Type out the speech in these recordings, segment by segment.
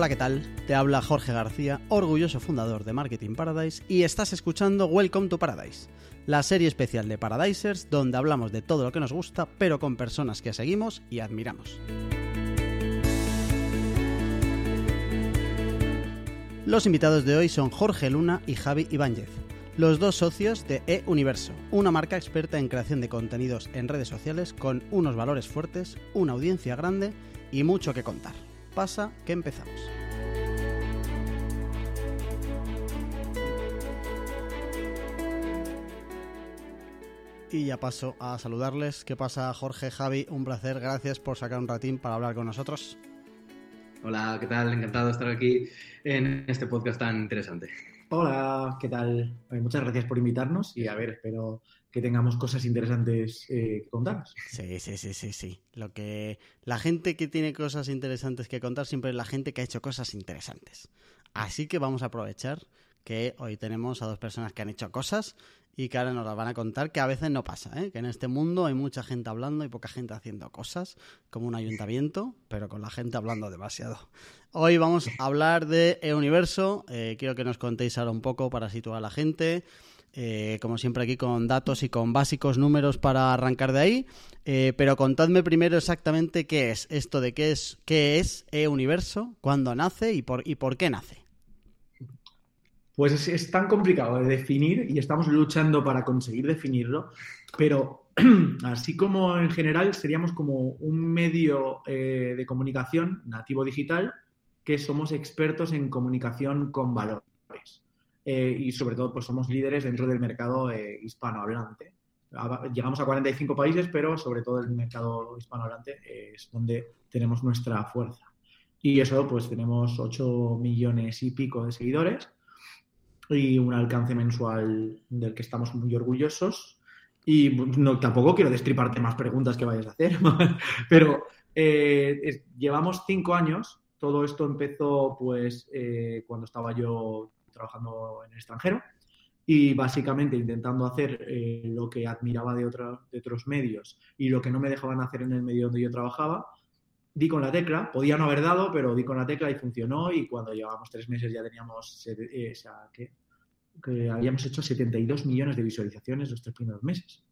Hola, ¿qué tal? Te habla Jorge García, orgulloso fundador de Marketing Paradise, y estás escuchando Welcome to Paradise, la serie especial de Paradisers donde hablamos de todo lo que nos gusta, pero con personas que seguimos y admiramos. Los invitados de hoy son Jorge Luna y Javi Ibáñez, los dos socios de eUniverso, una marca experta en creación de contenidos en redes sociales con unos valores fuertes, una audiencia grande y mucho que contar pasa que empezamos. Y ya paso a saludarles. ¿Qué pasa, Jorge, Javi? Un placer. Gracias por sacar un ratín para hablar con nosotros. Hola, ¿qué tal? Encantado de estar aquí en este podcast tan interesante. Hola, ¿qué tal? Eh, muchas gracias por invitarnos y a ver, espero que tengamos cosas interesantes eh, que contarnos. Sí, sí, sí, sí, sí. Lo que la gente que tiene cosas interesantes que contar siempre es la gente que ha hecho cosas interesantes. Así que vamos a aprovechar que hoy tenemos a dos personas que han hecho cosas y que ahora nos las van a contar, que a veces no pasa, ¿eh? que en este mundo hay mucha gente hablando y poca gente haciendo cosas, como un ayuntamiento, pero con la gente hablando demasiado. Hoy vamos a hablar de E-Universo. Eh, quiero que nos contéis ahora un poco para situar a la gente. Eh, como siempre aquí con datos y con básicos números para arrancar de ahí. Pero contadme primero exactamente qué es esto de qué es qué es E-Universo, cuándo nace y por, y por qué nace. Pues es, es, tan complicado de definir y estamos luchando para conseguir definirlo, pero así como en general seríamos como un medio eh, de comunicación nativo digital que somos expertos en comunicación con valores. Eh, y sobre todo, pues somos líderes dentro del mercado eh, hispanohablante. Llegamos a 45 países, pero sobre todo el mercado hispanohablante es donde tenemos nuestra fuerza. Y eso, pues tenemos 8 millones y pico de seguidores y un alcance mensual del que estamos muy orgullosos. Y no, tampoco quiero destriparte más preguntas que vayas a hacer, pero eh, es, llevamos cinco años. Todo esto empezó pues eh, cuando estaba yo trabajando en el extranjero y básicamente intentando hacer eh, lo que admiraba de, de otros medios y lo que no me dejaban hacer en el medio donde yo trabajaba, di con la tecla, podía no haber dado, pero di con la tecla y funcionó y cuando llevábamos tres meses ya teníamos, eh, o sea, que, que habíamos hecho 72 millones de visualizaciones los tres primeros meses.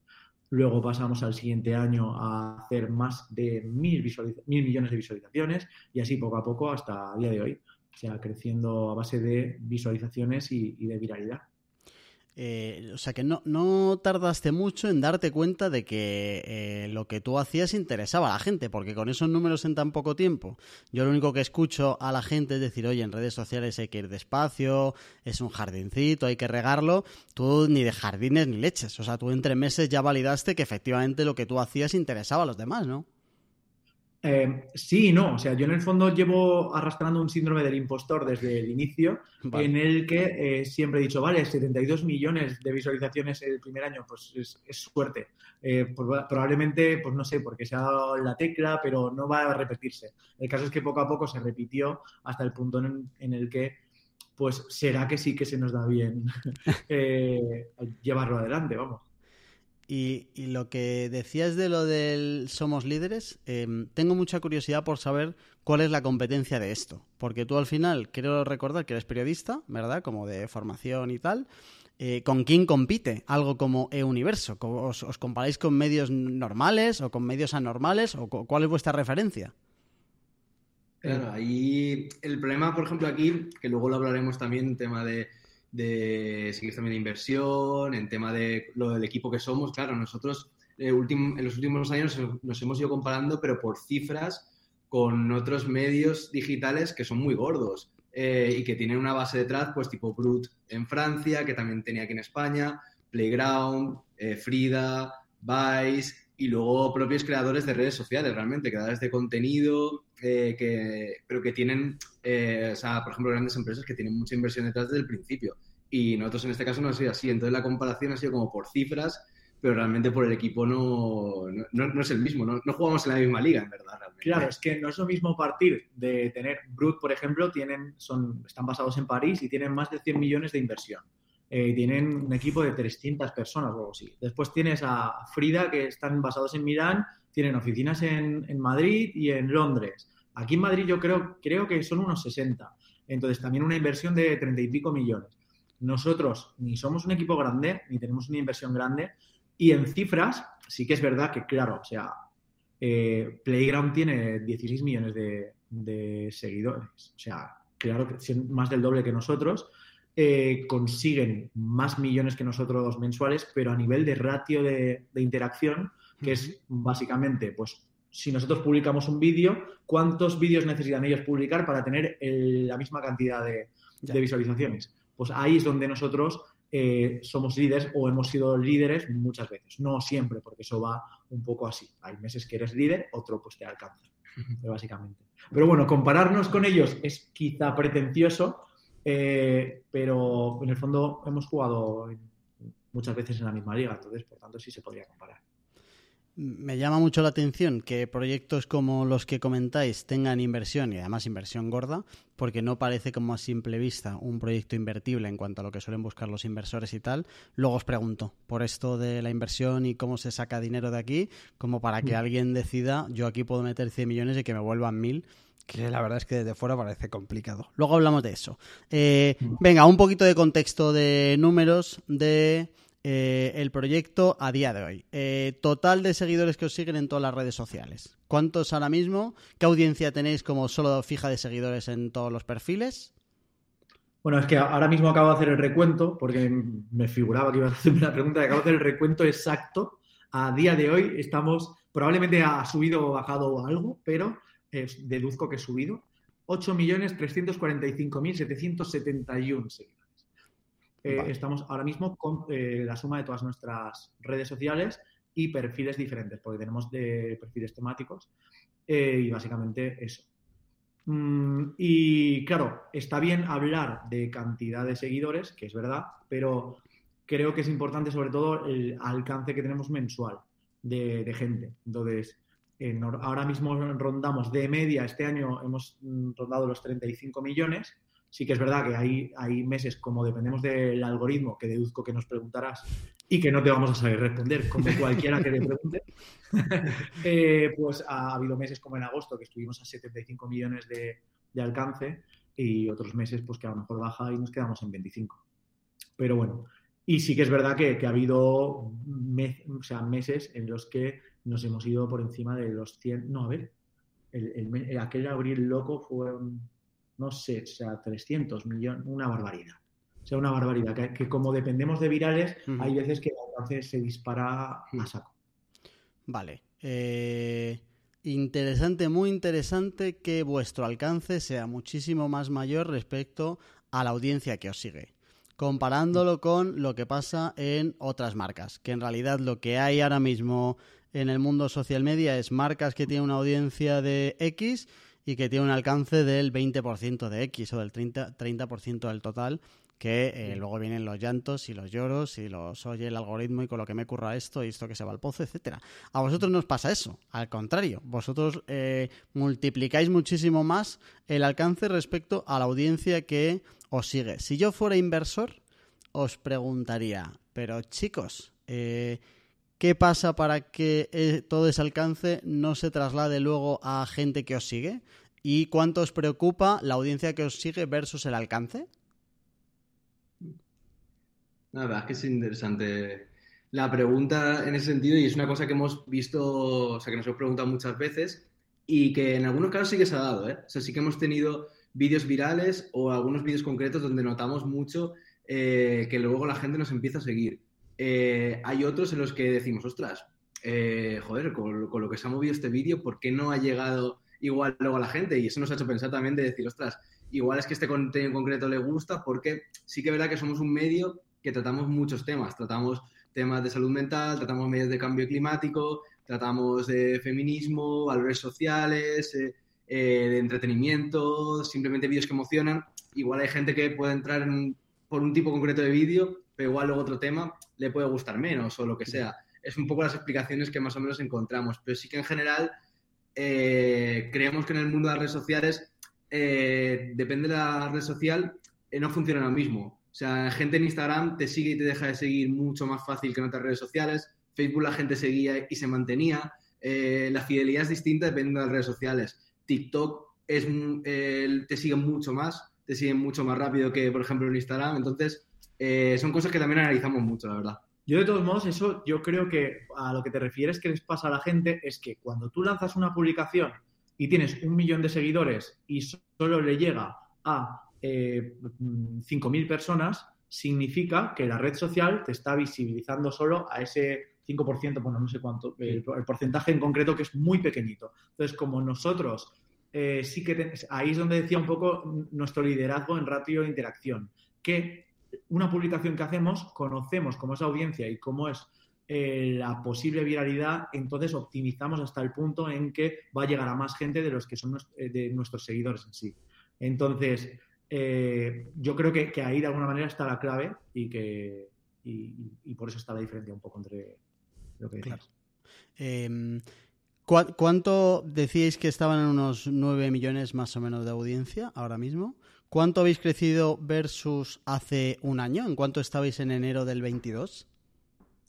Luego pasamos al siguiente año a hacer más de mil, mil millones de visualizaciones y así poco a poco hasta el día de hoy. O sea, creciendo a base de visualizaciones y de viralidad. Eh, o sea que no, no, tardaste mucho en darte cuenta de que eh, lo que tú hacías interesaba a la gente, porque con esos números en tan poco tiempo, yo lo único que escucho a la gente es decir, oye, en redes sociales hay que ir despacio, es un jardincito, hay que regarlo, tú ni de jardines ni leches, o sea, tú entre meses ya validaste que efectivamente lo que tú hacías interesaba a los demás, ¿no? Eh, sí y no. O sea, yo en el fondo llevo arrastrando un síndrome del impostor desde el inicio, vale. en el que eh, siempre he dicho, vale, 72 millones de visualizaciones el primer año, pues es, es suerte. Eh, pues, probablemente, pues no sé, porque se ha dado la tecla, pero no va a repetirse. El caso es que poco a poco se repitió hasta el punto en, en el que, pues será que sí que se nos da bien eh, llevarlo adelante, vamos. Y, lo que decías de lo del somos líderes, eh, tengo mucha curiosidad por saber cuál es la competencia de esto. Porque tú al final, quiero recordar que eres periodista, ¿verdad? Como de formación y tal. Eh, ¿Con quién compite algo como E-Universo? ¿Os, ¿Os, comparáis con medios normales o con medios anormales? ¿O cuál es vuestra referencia? Claro, ahí el problema, por ejemplo, aquí, que luego lo hablaremos también, tema de de seguir también de inversión, en tema de lo del equipo que somos. Claro, nosotros eh, en los últimos años nos hemos ido comparando, pero por cifras, con otros medios digitales que son muy gordos eh, y que tienen una base detrás, pues tipo Brut en Francia, que también tenía aquí en España, Playground, eh, Frida, Vice y luego propios creadores de redes sociales, realmente, creadores de contenido, eh, que, pero que tienen, eh, o sea, por ejemplo, grandes empresas que tienen mucha inversión detrás desde el principio. Y nosotros en este caso no ha sido así. Entonces la comparación ha sido como por cifras, pero realmente por el equipo no, no, no es el mismo. No, jugamos en la misma liga, en verdad. Realmente. Claro, es que no es lo mismo partir de tener Brut, por ejemplo, tienen, son, están basados en París y tienen más de 100 millones de inversión. Eh, tienen un equipo de 300 personas o algo así. Después tienes a Frida, que están basados en Milán, tienen oficinas en, en Madrid y en Londres. Aquí en Madrid yo creo, creo que son unos 60. Entonces, también una inversión de 30 y pico millones. Nosotros ni somos un equipo grande, ni tenemos una inversión grande. Y en cifras, sí que es verdad que, claro, o sea, eh, Playground tiene 16 millones de, seguidores. O sea, claro que más del doble que nosotros. Eh, consiguen más millones que nosotros mensuales, pero a nivel de ratio de, interacción, que es básicamente, pues, si nosotros publicamos un vídeo, ¿cuántos vídeos necesitan ellos publicar para tener la misma cantidad de, visualizaciones? Pues ahí es donde nosotros eh, somos líderes o hemos sido líderes muchas veces. No siempre, porque eso va un poco así. Hay meses que eres líder, otro pues te alcanza, básicamente. Pero bueno, compararnos con ellos es quizá pretencioso, eh, pero en el fondo hemos jugado muchas veces en la misma liga, entonces por tanto sí se podría comparar. Me llama mucho la atención que proyectos como los que comentáis tengan inversión y además inversión gorda, porque no parece como a simple vista un proyecto invertible en cuanto a lo que suelen buscar los inversores y tal. Luego os pregunto por esto de la inversión y cómo se saca dinero de aquí, como para que mm. alguien decida, yo aquí puedo meter 100 millones y que me vuelvan mil que la verdad es que desde fuera parece complicado. Luego hablamos de eso. Eh, venga, un poquito de contexto de números de eh, el proyecto a día de hoy. Eh, total de seguidores que os siguen en todas las redes sociales. ¿Cuántos ahora mismo? ¿Qué audiencia tenéis como solo fija de seguidores en todos los perfiles? Bueno, es que ahora mismo acabo de hacer el recuento, porque me figuraba que iba a hacerme una pregunta, acabo de hacer el recuento exacto. A día de hoy estamos, probablemente ha subido o bajado algo, pero deduzco que ha subido. 8.345.771 seguidores. Eh, estamos ahora mismo con eh, la suma de todas nuestras redes sociales y perfiles diferentes, porque tenemos de perfiles temáticos eh, y básicamente eso. Mm, y claro, está bien hablar de cantidad de seguidores, que es verdad, pero creo que es importante sobre todo el alcance que tenemos mensual de, gente. Entonces, ahora mismo rondamos de media, este año hemos mm, rondado los 35 millones Sí que es verdad que hay, hay meses, como dependemos del algoritmo, que deduzco que nos preguntarás y que no te vamos a saber responder, como cualquiera que te pregunte, eh, pues ha habido meses como en agosto que estuvimos a 75 millones de, alcance y otros meses pues que a lo mejor baja y nos quedamos en 25. Pero bueno, y sí que es verdad que, ha habido o sea, meses en los que nos hemos ido por encima de los 100, no, a ver, el, aquel abril loco fue no sé, o sea, 300 millones, una barbaridad. O sea, una barbaridad. Que, como dependemos de virales, hay veces que el alcance se dispara a saco. Vale. Eh, interesante, muy interesante que vuestro alcance sea muchísimo más mayor respecto a la audiencia que os sigue. Comparándolo con lo que pasa en otras marcas, que en realidad lo que hay ahora mismo en el mundo social media es marcas que tienen una audiencia de X y que tiene un alcance del 20% de X o del 30%, 30 del total, que eh, luego vienen los llantos y los lloros y los oye el algoritmo y con lo que me curra esto y esto que se va al pozo, etcétera. A vosotros no os pasa eso, al contrario, vosotros eh, multiplicáis muchísimo más el alcance respecto a la audiencia que os sigue. Si yo fuera inversor, os preguntaría, pero chicos, eh, ¿Qué pasa para que eh, todo ese alcance no se traslade luego a gente que os sigue? ¿Y cuánto os preocupa la audiencia que os sigue versus el alcance? La verdad es que es interesante la pregunta en ese sentido y es una cosa que hemos visto, o sea, que nos hemos preguntado muchas veces y que en algunos casos sí que se ha dado, ¿eh? O sea, sí que hemos tenido vídeos virales o algunos vídeos concretos donde notamos mucho eh, que luego la gente nos empieza a seguir. Eh, hay otros en los que decimos, ostras, eh, joder, con, lo que se ha movido este vídeo, ¿por qué no ha llegado igual luego a la gente? Y eso nos ha hecho pensar también de decir, ostras, igual es que este contenido en concreto le gusta, porque sí que es verdad que somos un medio que tratamos muchos temas. Tratamos temas de salud mental, tratamos medios de cambio climático, tratamos de feminismo, valores sociales, eh, de entretenimiento, simplemente vídeos que emocionan. Igual hay gente que puede entrar por un tipo concreto de vídeo pero igual luego otro tema le puede gustar menos o lo que sea. Es un poco las explicaciones que más o menos encontramos, pero sí que en general eh, creemos que en el mundo de las redes sociales, eh, depende de la red social, eh, no funciona lo mismo. O sea, gente en Instagram te sigue y te deja de seguir mucho más fácil que en otras redes sociales. Facebook la gente seguía y se mantenía. la fidelidad es distinta dependiendo de las redes sociales. TikTok es, te siguen mucho más, te siguen mucho más rápido que, por ejemplo, en Instagram. Entonces, eh, son cosas que también analizamos mucho, la verdad. Yo de todos modos, eso yo creo que a lo que te refieres que les pasa a la gente es que cuando tú lanzas una publicación y tienes un millón de seguidores y solo le llega a eh, 5.000 personas, significa que la red social te está visibilizando solo a ese 5%, bueno, no sé cuánto, el, porcentaje en concreto que es muy pequeñito. Entonces, como nosotros eh, sí que ahí es donde decía un poco nuestro liderazgo en ratio de interacción, que una publicación que hacemos conocemos cómo es la audiencia y cómo es eh, la posible viralidad, entonces optimizamos hasta el punto en que va a llegar a más gente de los que son eh, de nuestros seguidores en sí. Entonces, eh, yo creo que, ahí de alguna manera está la clave y que y, por eso está la diferencia un poco entre lo que decías. Em, ¿Cuánto decíais que estaban en unos 9 millones más o menos de audiencia ahora mismo? ¿Cuánto habéis crecido versus hace un año? ¿En cuánto estabais en enero del 22?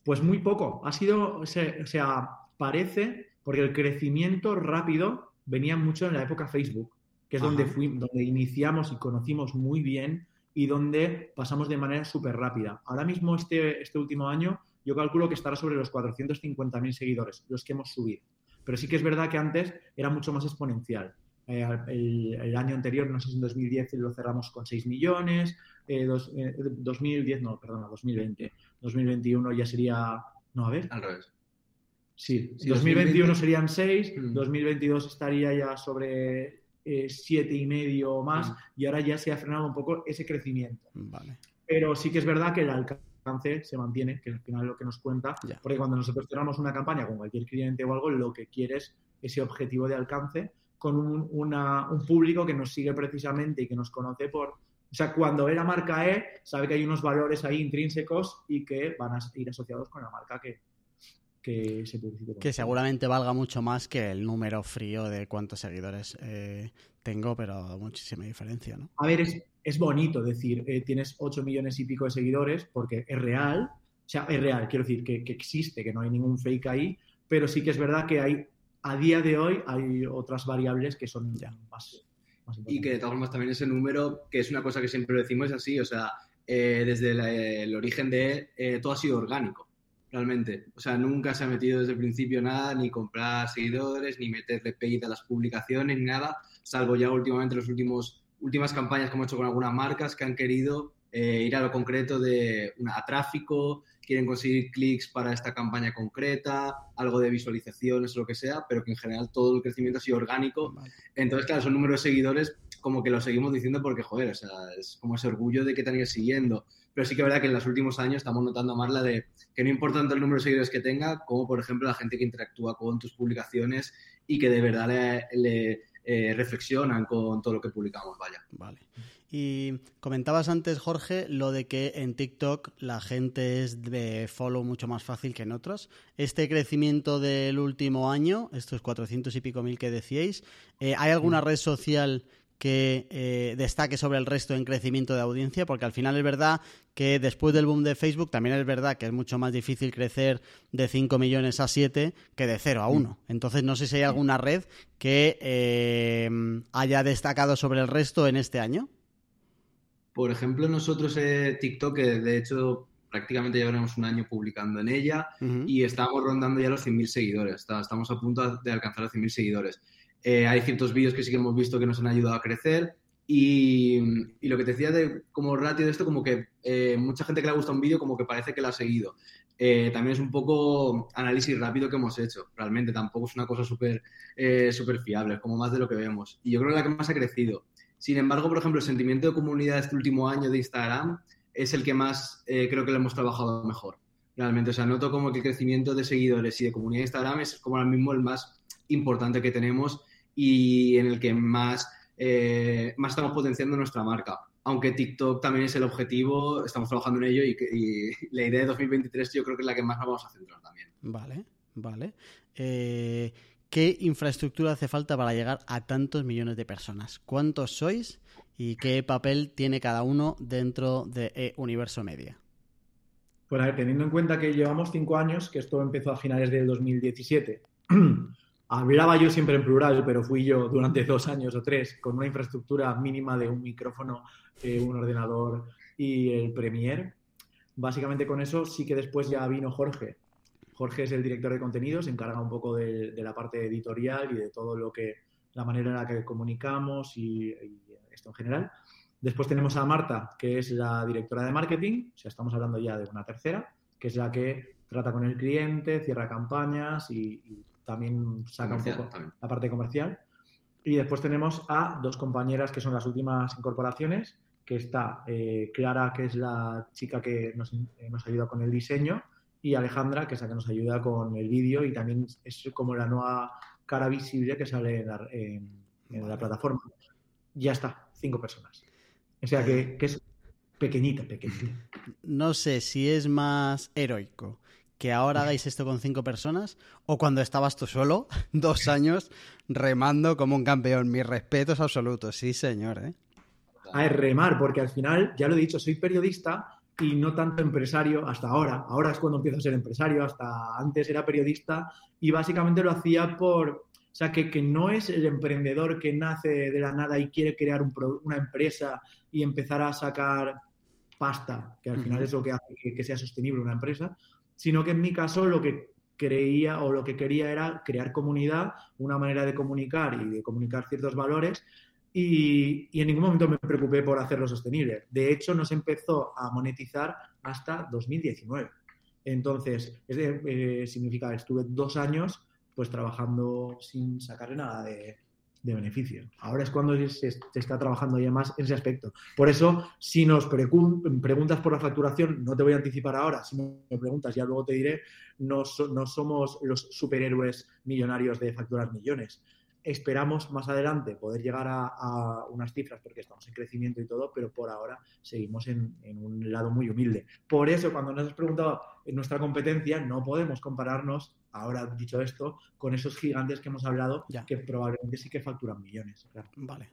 Pues muy poco. Ha sido, o sea, parece, porque el crecimiento rápido venía mucho en la época Facebook que es donde, fuimos, donde iniciamos y conocimos muy bien y donde pasamos de manera súper rápida. Ahora mismo, este, este último año, yo calculo que estará sobre los 450.000 seguidores, los que hemos subido. Pero sí que es verdad que antes era mucho más exponencial. Eh, el, año anterior, no sé si en 2010 lo cerramos con 6 millones, eh, 2010, eh, no, perdona, 2020. 2021 ya sería, no, a ver. Al revés. Sí, 2021 serían 6, 2022 mm. estaría ya sobre eh, siete y medio o más, y ahora ya se ha frenado un poco ese crecimiento. Pero sí que es verdad que el alcance se mantiene, que al final es lo que nos cuenta, porque cuando nosotros cerramos una campaña con cualquier cliente o algo, lo que quieres ese objetivo de alcance con un, un público que nos sigue precisamente y que nos conoce por, o sea, cuando ve la marca E, sabe que hay unos valores ahí intrínsecos y que van a ir asociados con la marca que, que se Que seguramente valga mucho más que el número frío de cuántos seguidores eh, tengo, pero muchísima diferencia, ¿no? A ver, es, bonito decir, eh, tienes 8 millones y pico de seguidores porque es real, o sea, es real, quiero decir que, existe, que no hay ningún fake ahí, pero sí que es verdad que hay, a día de hoy, hay otras variables que son ya más, Y que de todas formas también ese número, que es una cosa que siempre decimos, es así, o sea, eh, desde el origen de todo ha sido orgánico realmente. O sea, nunca se ha metido desde el principio nada, ni comprar seguidores, ni meterle paid a las publicaciones, ni nada, salvo ya últimamente las últimos, últimas campañas que hemos hecho con algunas marcas que han querido eh, ir a lo concreto de una, a tráfico, quieren conseguir clics para esta campaña concreta, algo de visualizaciones o lo que sea, pero que en general todo el crecimiento ha sido orgánico. Entonces, claro, son números de seguidores como que lo seguimos diciendo porque, joder, o sea, es como ese orgullo de que te han ido siguiendo pero sí que es verdad que en los últimos años estamos notando más la de que no importa tanto el número de seguidores que tenga, como por ejemplo la gente que interactúa con tus publicaciones y que de verdad le, eh, reflexionan con todo lo que publicamos, vaya. Vale. Y comentabas antes, Jorge, lo de que en TikTok la gente es de follow mucho más fácil que en otros. Este crecimiento del último año, estos 400 y pico mil que decíais, eh, ¿hay alguna mm. red social que eh, destaque sobre el resto en crecimiento de audiencia, porque al final es verdad que después del boom de Facebook también es verdad que es mucho más difícil crecer de 5 millones a 7 que de 0 a 1. Mm. Entonces no sé si hay alguna red que eh, haya destacado sobre el resto en este año. Por ejemplo, nosotros eh, TikTok, de hecho prácticamente llevaremos un año publicando en ella y estamos rondando ya los 100.000 seguidores. Estamos a punto de alcanzar los 100.000 seguidores. Eh, hay ciertos vídeos que sí que hemos visto que nos han ayudado a crecer. Y, lo que te decía de como ratio de esto, como que eh, mucha gente que le gusta un vídeo como que parece que lo ha seguido. Eh, también es un poco análisis rápido que hemos hecho, realmente tampoco es una cosa súper super fiable, es como más de lo que vemos. Y yo creo que la que más ha crecido. Sin embargo, por ejemplo, el sentimiento de comunidad este último año de Instagram es el que más creo que lo hemos trabajado mejor. Realmente, o sea, noto como que el crecimiento de seguidores y de comunidad de Instagram es como ahora mismo el más importante que tenemos y en el que más, eh, más estamos potenciando nuestra marca. Aunque TikTok también es el objetivo, estamos trabajando en ello y, la idea de 2023 yo creo que es la que más nos vamos a centrar también. Vale, vale. Eh, ¿Qué infraestructura hace falta para llegar a tantos millones de personas? ¿Cuántos sois y qué papel tiene cada uno dentro de e Universo Media? Pues a ver, teniendo en cuenta que llevamos cinco años, que esto empezó a finales del 2017, Hablaba yo siempre en plural, pero fui yo durante dos años o tres con una infraestructura mínima de un micrófono, eh, un ordenador y el Premiere. Básicamente con eso sí que después ya vino Jorge. Jorge es el director de contenidos, se encarga un poco de, la parte editorial y de todo lo que, la manera en la que comunicamos y, y esto en general. Después tenemos a Marta, que es la directora de marketing, o sea, estamos hablando ya de una tercera, que es la que trata con el cliente, cierra campañas y, también saca un poco la parte comercial. Y después tenemos a dos compañeras que son las últimas incorporaciones, que está eh, Clara, que es la chica que nos, eh, nos, ayuda con el diseño, y Alejandra, que es la que nos ayuda con el vídeo y también es como la nueva cara visible que sale en la plataforma. Ya está, cinco personas. O sea que, es pequeñita, pequeñita. No sé si es más heroico que ahora hagáis esto con cinco personas o cuando estabas tú solo, dos años, remando como un campeón. Mis respetos absolutos, sí, señor. ¿eh? A remar, porque al final, ya lo he dicho, soy periodista y no tanto empresario hasta ahora. Ahora es cuando empiezo a ser empresario, hasta antes era periodista y básicamente lo hacía por, o sea, que, que, no es el emprendedor que nace de la nada y quiere crear un una empresa y empezar a sacar pasta, que al final es lo que hace que, sea sostenible una empresa, sino que en mi caso lo que creía o lo que quería era crear comunidad, una manera de comunicar y de comunicar ciertos valores y, y, en ningún momento me preocupé por hacerlo sostenible. De hecho, no se empezó a monetizar hasta 2019. Entonces, es eh, significa, estuve dos años pues trabajando sin sacarle nada de, beneficio. Ahora es cuando se, está trabajando ya más en ese aspecto. Por eso, si nos preguntas por la facturación, no te voy a anticipar ahora, si me preguntas ya luego te diré, no, no somos los superhéroes millonarios de facturar millones. Esperamos más adelante poder llegar a, unas cifras porque estamos en crecimiento y todo, pero por ahora seguimos en, un lado muy humilde. Por eso, cuando nos has preguntado en nuestra competencia, no podemos compararnos, ahora dicho esto, con esos gigantes que hemos hablado que probablemente sí que facturan millones. Vale,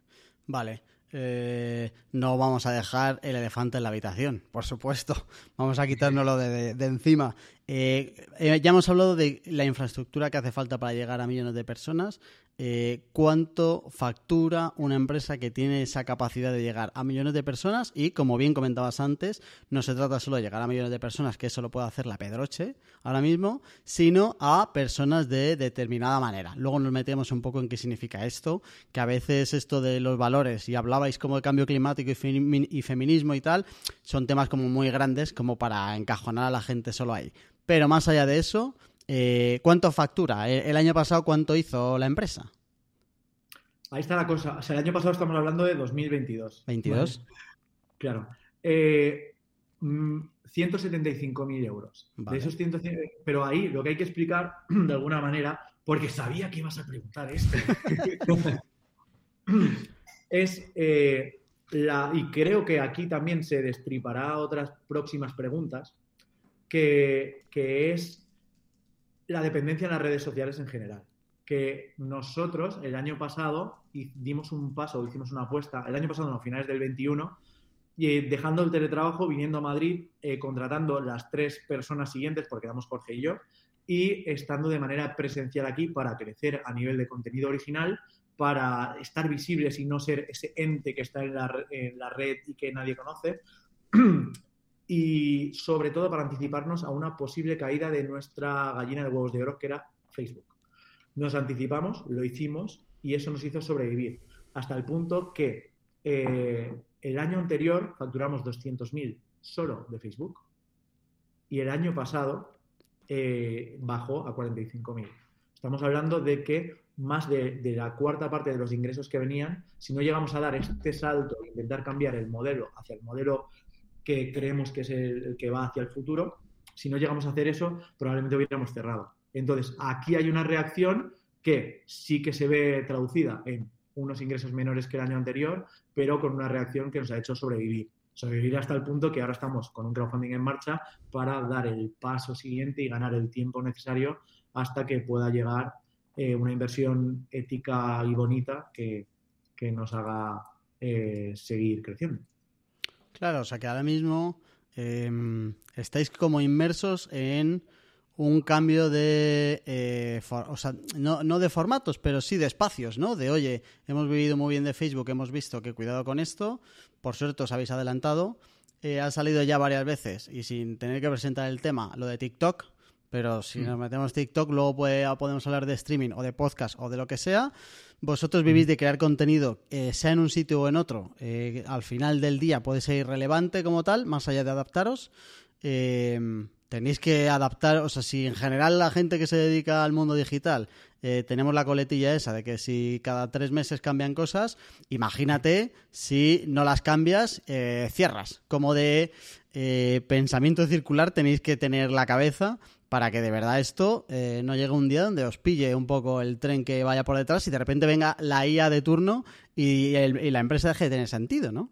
vale. Eh, no vamos a dejar el elefante en la habitación, por supuesto. Vamos a quitárnoslo de, encima. Eh, eh, ya hemos hablado de la infraestructura que hace falta para llegar a millones de personas. Eh, cuánto factura una empresa que tiene esa capacidad de llegar a millones de personas y, como bien comentabas antes, no se trata solo de llegar a millones de personas, que eso lo puede hacer la Pedroche ahora mismo, sino a personas de determinada manera. Luego nos metemos un poco en qué significa esto, que a veces esto de los valores, y hablabais como de cambio climático y, feminismo y tal, son temas como muy grandes como para encajonar a la gente solo ahí. Pero más allá de eso, eh, ¿Cuánto factura? Eh, ¿El año pasado cuánto hizo la empresa? Ahí está la cosa. O sea, el año pasado estamos hablando de 2022. ¿22? Claro. Eh, 175.000 mm, euros. De esos pero ahí lo que hay que explicar de alguna manera, porque sabía que ibas a preguntar esto, es eh, la, y creo que aquí también se destripará otras próximas preguntas, que, que es la dependencia en las redes sociales en general. Que nosotros el año pasado dimos un paso, hicimos una apuesta, el año pasado, no, finales del 21, y dejando el teletrabajo, viniendo a Madrid, eh, contratando las tres personas siguientes, porque éramos Jorge y yo, y estando de manera presencial aquí para crecer a nivel de contenido original, para estar visibles y no ser ese ente que está en la red y que nadie conoce. y sobre todo para anticiparnos a una posible caída de nuestra gallina de huevos de oro, que era Facebook. Nos anticipamos, lo hicimos y eso nos hizo sobrevivir, hasta el punto que eh, el año anterior facturamos 200.000 solo de Facebook y el año pasado eh, bajó a 45.000. Estamos hablando de que más de, de, la cuarta parte de los ingresos que venían, si no llegamos a dar este salto e intentar cambiar el modelo hacia el modelo que creemos que es el, que va hacia el futuro. Si no llegamos a hacer eso, probablemente hubiéramos cerrado. Entonces, aquí hay una reacción que sí que se ve traducida en unos ingresos menores que el año anterior, pero con una reacción que nos ha hecho sobrevivir. Sobrevivir hasta el punto que ahora estamos con un crowdfunding en marcha para dar el paso siguiente y ganar el tiempo necesario hasta que pueda llegar eh, una inversión ética y bonita que, nos haga eh, seguir creciendo. Claro, o sea que ahora mismo em, estáis como inmersos en un cambio de, eh, o sea, no, no, de formatos, pero sí de espacios, ¿no? De, oye, hemos vivido muy bien de Facebook, hemos visto que cuidado con esto, por suerte os habéis adelantado, eh, ha salido ya varias veces y sin tener que presentar el tema, lo de TikTok, pero si nos metemos TikTok, luego podemos hablar de streaming o de podcast o de lo que sea. Vosotros vivís de crear contenido, eh, sea en un sitio o en otro, eh, al final del día puede ser irrelevante como tal, más allá de adaptaros. Eh, tenéis que adaptar, o sea, si en general la gente que se dedica al mundo digital tenemos la coletilla esa de que si cada tres meses cambian cosas, imagínate si no las cambias, cierras. Como de pensamiento circular tenéis que tener la cabeza para que de verdad esto eh, no llegue un día donde os pille un poco el tren que vaya por detrás y de repente venga la IA de turno y, la empresa deje de tener sentido, ¿no?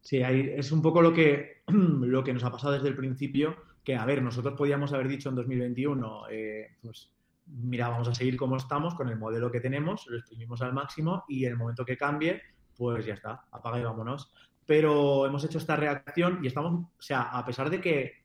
Sí, es un poco lo que, lo que nos ha pasado desde el principio, que a ver, nosotros podíamos haber dicho en 2021, eh, pues mira, vamos a seguir como estamos con el modelo que tenemos, lo exprimimos al máximo y en el momento que cambie, pues ya está, apaga y vámonos. Pero hemos hecho esta reacción y estamos, o sea, a pesar de que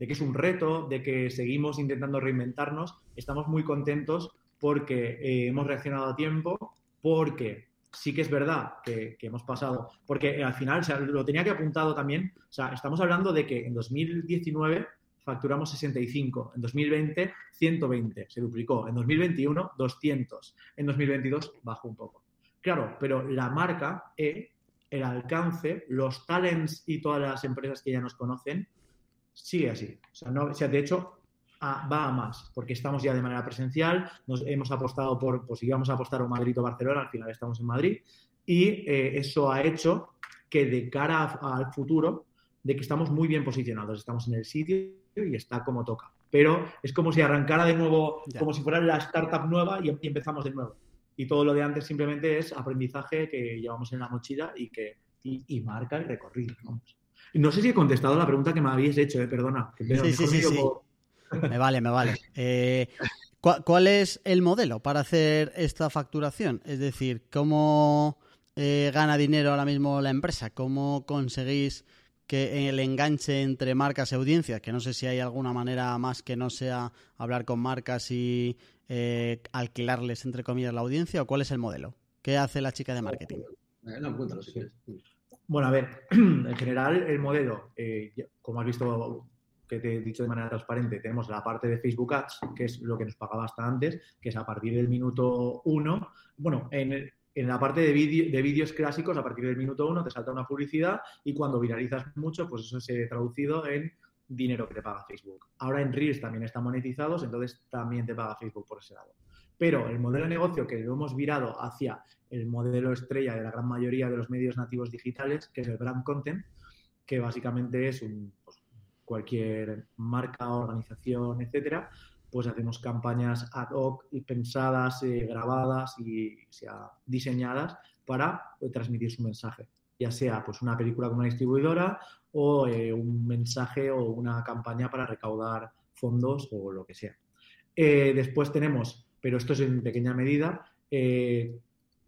de que es un reto, de que seguimos intentando reinventarnos. Estamos muy contentos porque eh, hemos reaccionado a tiempo, porque sí que es verdad que, hemos pasado, porque al final, lo tenía que apuntado también, o sea, estamos hablando de que en 2019 facturamos 65, en 2020 120, se duplicó, en 2021 200, en 2022 bajó un poco. Claro, pero la marca, e, el alcance, los talents y todas las empresas que ya nos conocen, sigue así. O sea, no, de hecho, va a más, porque estamos ya de manera presencial, nos hemos apostado por, pues íbamos a apostar a Madrid o Barcelona, al final estamos en Madrid, y eh, eso ha hecho que de cara al futuro, de que estamos muy bien posicionados, estamos en el sitio y está como toca. Pero es como si arrancara de nuevo, como si fuera la startup nueva y, empezamos de nuevo. Y todo lo de antes simplemente es aprendizaje que llevamos en la mochila y que y, marca el recorrido. No sé si he contestado la pregunta que me habéis hecho, eh, perdona. sí, sí, sí, Me vale, me vale. Eh, ¿Cuál es el modelo para hacer esta facturación? Es decir, ¿cómo eh, gana dinero ahora mismo la empresa? ¿Cómo conseguís que el enganche entre marcas y audiencias, que no sé si hay alguna manera más que no sea hablar con marcas y alquilarles, entre comillas, la audiencia, o cuál es el modelo? ¿Qué hace la chica de marketing? No, cuéntalo si quieres. Bueno, a ver, en general el modelo, eh, como has visto que te he dicho de manera transparente, tenemos la parte de Facebook Ads, que es lo que nos pagaba hasta antes, que es a partir del minuto uno. Bueno, en, la parte de, de vídeos clásicos, a partir del minuto uno te salta una publicidad y cuando viralizas mucho, pues eso se ha traducido en dinero que te paga Facebook. Ahora en Reels también están monetizados, entonces también te paga Facebook por ese lado. Pero el modelo de negocio que lo hemos virado hacia el modelo estrella de la gran mayoría de los medios nativos digitales, que es el brand content, que básicamente es un, pues, cualquier marca, organización, etcétera, pues hacemos campañas ad hoc y pensadas, eh, grabadas y diseñadas para eh, transmitir su mensaje, ya sea pues una película con una distribuidora o eh, un mensaje o una campaña para recaudar fondos o lo que sea. después tenemos, pero esto es en pequeña medida,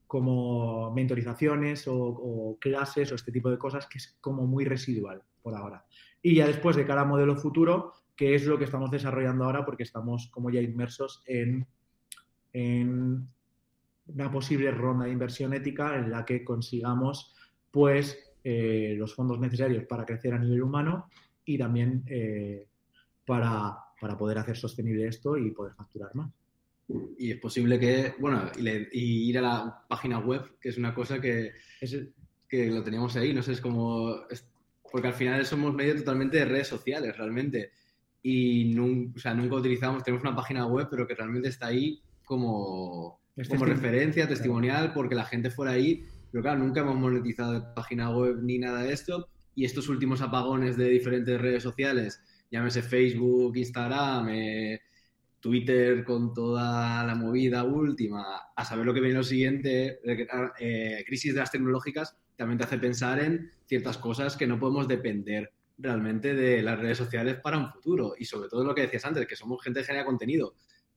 como mentorizaciones o, clases o este tipo de cosas que es como muy residual por ahora. Y ya después de cara a modelo futuro, que es lo que estamos desarrollando ahora porque estamos como ya inmersos en, en una posible ronda de inversión ética en la que consigamos pues eh, los fondos necesarios para crecer a nivel humano y también eh, para, para poder hacer sostenible esto y poder facturar más. Y es posible que, bueno, y, ir a la página web, que es una cosa que, es, que lo teníamos ahí, no sé, es como, porque al final somos medio totalmente de redes sociales, realmente. Y nunca, o sea, nunca utilizamos, tenemos una página web, pero que realmente está ahí como, como referencia, testimonial, porque la gente fuera ahí, pero claro, nunca hemos monetizado página web ni nada de esto. Y estos últimos apagones de diferentes redes sociales, llámese Facebook, Instagram, eh, Twitter con toda la movida última, a saber lo que viene lo siguiente, eh, crisis de las tecnológicas, también te hace pensar en ciertas cosas que no podemos depender realmente de las redes sociales para un futuro. Y sobre todo lo que decías antes, que somos gente que genera contenido,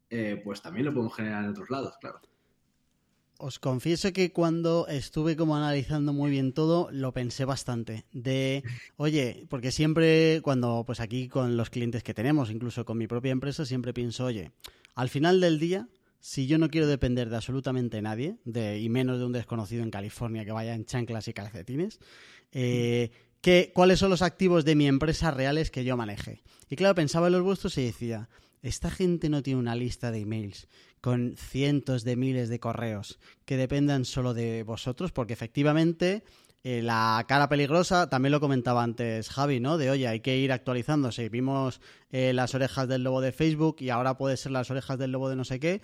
eh, pues también lo podemos generar en otros lados, claro. os confieso que cuando estuve como analizando muy bien todo, lo pensé bastante. De, oye, porque siempre cuando, pues aquí con los clientes que tenemos, incluso con mi propia empresa, siempre pienso, oye, al final del día, si yo no quiero depender de absolutamente nadie, de, y menos de un desconocido en California que vaya en chanclas y calcetines, eh, ¿cuáles son los activos de mi empresa reales que yo maneje? Y claro, pensaba en los vuestros y decía, esta gente no tiene una lista de emails con cientos de miles de correos que dependan solo de vosotros, porque efectivamente eh, la cara peligrosa, también lo comentaba antes Javi, ¿no? De oye, hay que ir actualizándose. Vimos eh, las orejas del lobo de Facebook y ahora puede ser las orejas del lobo de no sé qué.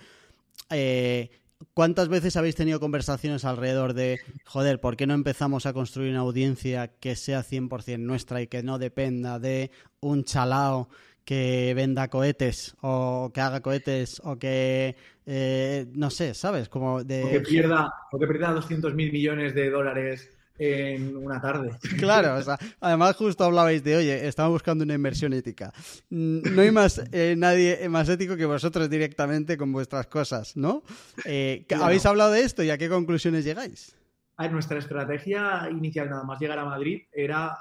Eh, ¿Cuántas veces habéis tenido conversaciones alrededor de, joder, ¿por qué no empezamos a construir una audiencia que sea 100% nuestra y que no dependa de un chalao que venda cohetes o que haga cohetes o que eh, no sé, ¿sabes? Como de... o que pierda o que pierda 200 mil millones de dólares en una tarde. Claro, o sea, además justo hablabais de, oye, estamos buscando una inversión ética. Mm, no hay más eh, nadie más ético que vosotros directamente con vuestras cosas, ¿no? Eh, ¿Habéis hablado de esto y a qué conclusiones llegáis? nuestra estrategia inicial, nada más llegar a Madrid, era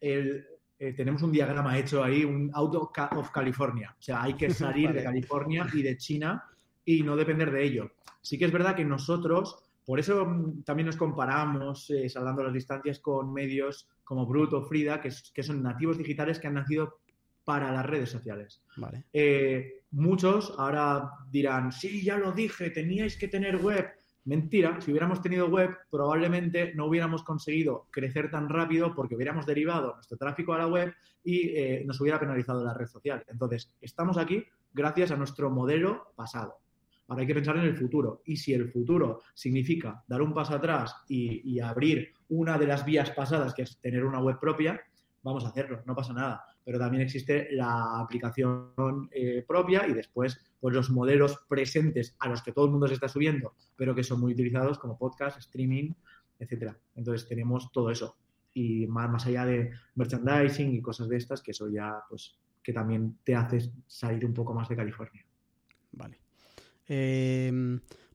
el, eh, tenemos un diagrama hecho ahí, un out of California. O sea, hay que salir de California y de China y no depender de ello. Sí que es verdad que nosotros, por eso mm, también nos comparamos, eh, salvando las distancias, con medios como Brut o Frida, que, que, son nativos digitales que han nacido para las redes sociales. Vale. Eh, muchos ahora dirán, sí, ya lo dije, teníais que tener web. Mentira, si hubiéramos tenido web, probablemente no hubiéramos conseguido crecer tan rápido porque hubiéramos derivado nuestro tráfico a la web y eh, nos hubiera penalizado la red social. Entonces, estamos aquí gracias a nuestro modelo pasado. Ahora hay que pensar en el futuro. Y si el futuro significa dar un paso atrás y abrir una de las vías pasadas, que es tener una web propia, vamos a hacerlo, no pasa nada. Pero también existe la aplicación eh, propia y después pues los modelos presentes a los que todo el mundo se está subiendo, pero que son muy utilizados como podcast, streaming, etcétera. Entonces tenemos todo eso. Y más, más allá de merchandising y cosas de estas, que eso ya, pues, que también te hace salir un poco más de California. Vale. Eh,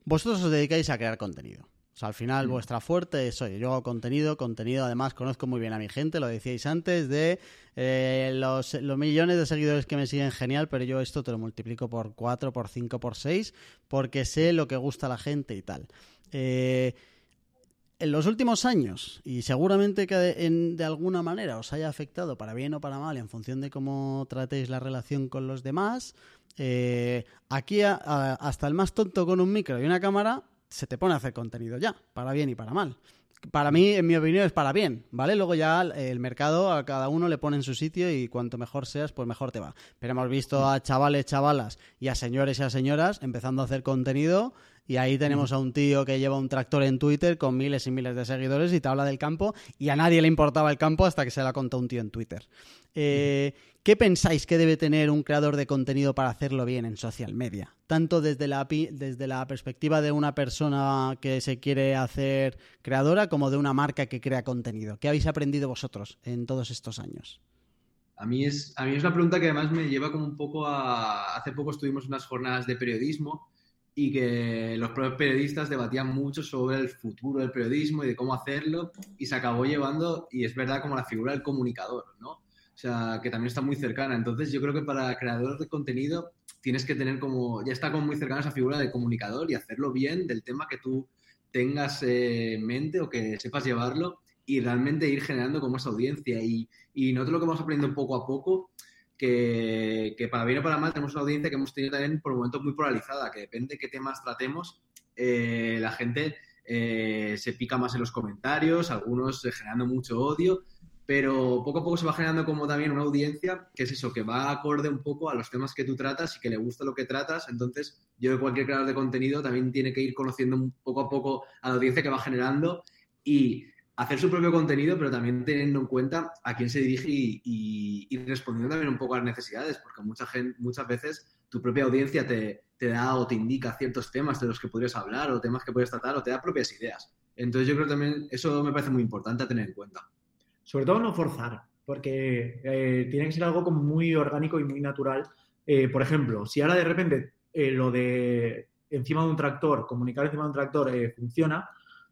vosotros os dedicáis a crear contenido al final mm. vuestra fuerte es, oye, yo hago contenido, contenido, además conozco muy bien a mi gente, lo decíais antes, de eh, los, millones de seguidores que me siguen genial, pero yo esto te lo multiplico por 4, por 5, por 6, porque sé lo que gusta a la gente y tal. Eh, en los últimos años, y seguramente que de, alguna manera os haya afectado para bien o para mal en función de cómo tratéis la relación con los demás, eh, aquí hasta el más tonto con un micro y una cámara se te pone a hacer contenido ya, para bien y para mal. Para mí, en mi opinión, es para bien, ¿vale? Luego ya el mercado a cada uno le pone en su sitio y cuanto mejor seas, pues mejor te va. Pero hemos visto a chavales, chavalas y a señores y a señoras empezando a hacer contenido y ahí tenemos a un tío que lleva un tractor en Twitter con miles y miles de seguidores y te habla del campo y a nadie le importaba el campo hasta que se la contó un tío en Twitter. Eh, ¿Qué pensáis que debe tener un creador de contenido para hacerlo bien en social media? Tanto desde la, desde la perspectiva de una persona que se quiere hacer creadora como de una marca que crea contenido. ¿Qué habéis aprendido vosotros en todos estos años? A mí, es, a mí es una pregunta que además me lleva como un poco a... Hace poco estuvimos unas jornadas de periodismo y que los propios periodistas debatían mucho sobre el futuro del periodismo y de cómo hacerlo y se acabó llevando, y es verdad, como la figura del comunicador, ¿no? O sea, que también está muy cercana. Entonces, yo creo que para creadores de contenido tienes que tener como, ya está como muy cercana esa figura de comunicador y hacerlo bien del tema que tú tengas eh, en mente o que sepas llevarlo y realmente ir generando como esa audiencia. Y, y nosotros lo que vamos aprendiendo poco a poco, que, para bien o para mal tenemos una audiencia que hemos tenido también por momentos muy polarizada, que depende de qué temas tratemos, eh, la gente eh, se pica más en los comentarios, algunos generando mucho odio, pero poco a poco se va generando como también una audiencia que es eso, que va acorde un poco a los temas que tú tratas y que le gusta lo que tratas. Entonces, yo de cualquier creador de contenido también tiene que ir conociendo poco a poco a la audiencia que va generando y hacer su propio contenido, pero también teniendo en cuenta a quién se dirige y, respondiendo también un poco a las necesidades, porque mucha gente, muchas veces tu propia audiencia te, te da o te indica ciertos temas de los que podrías hablar o temas que puedes tratar o te da propias ideas. Entonces yo creo que también eso me parece muy importante a tener en cuenta sobre todo no forzar, porque eh, tiene que ser algo como muy orgánico y muy natural. Eh, por ejemplo, si ahora de repente eh, lo de encima de un tractor, comunicar encima de un tractor eh, funciona,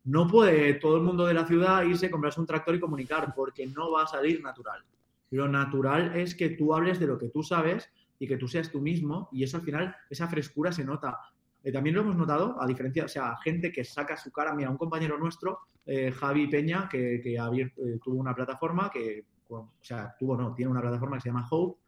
no puede todo el mundo de la ciudad irse, comprarse un tractor y comunicar, porque no va a salir natural. Lo natural es que tú hables de lo que tú sabes y que tú seas tú mismo, y eso al final, esa frescura se nota. Eh, también lo hemos notado, a diferencia, o sea, gente que saca su cara, mira, un compañero nuestro, eh, Javi Peña, que, que tuvo una plataforma que, o sea, tuvo no, tiene una plataforma que se llama Hope,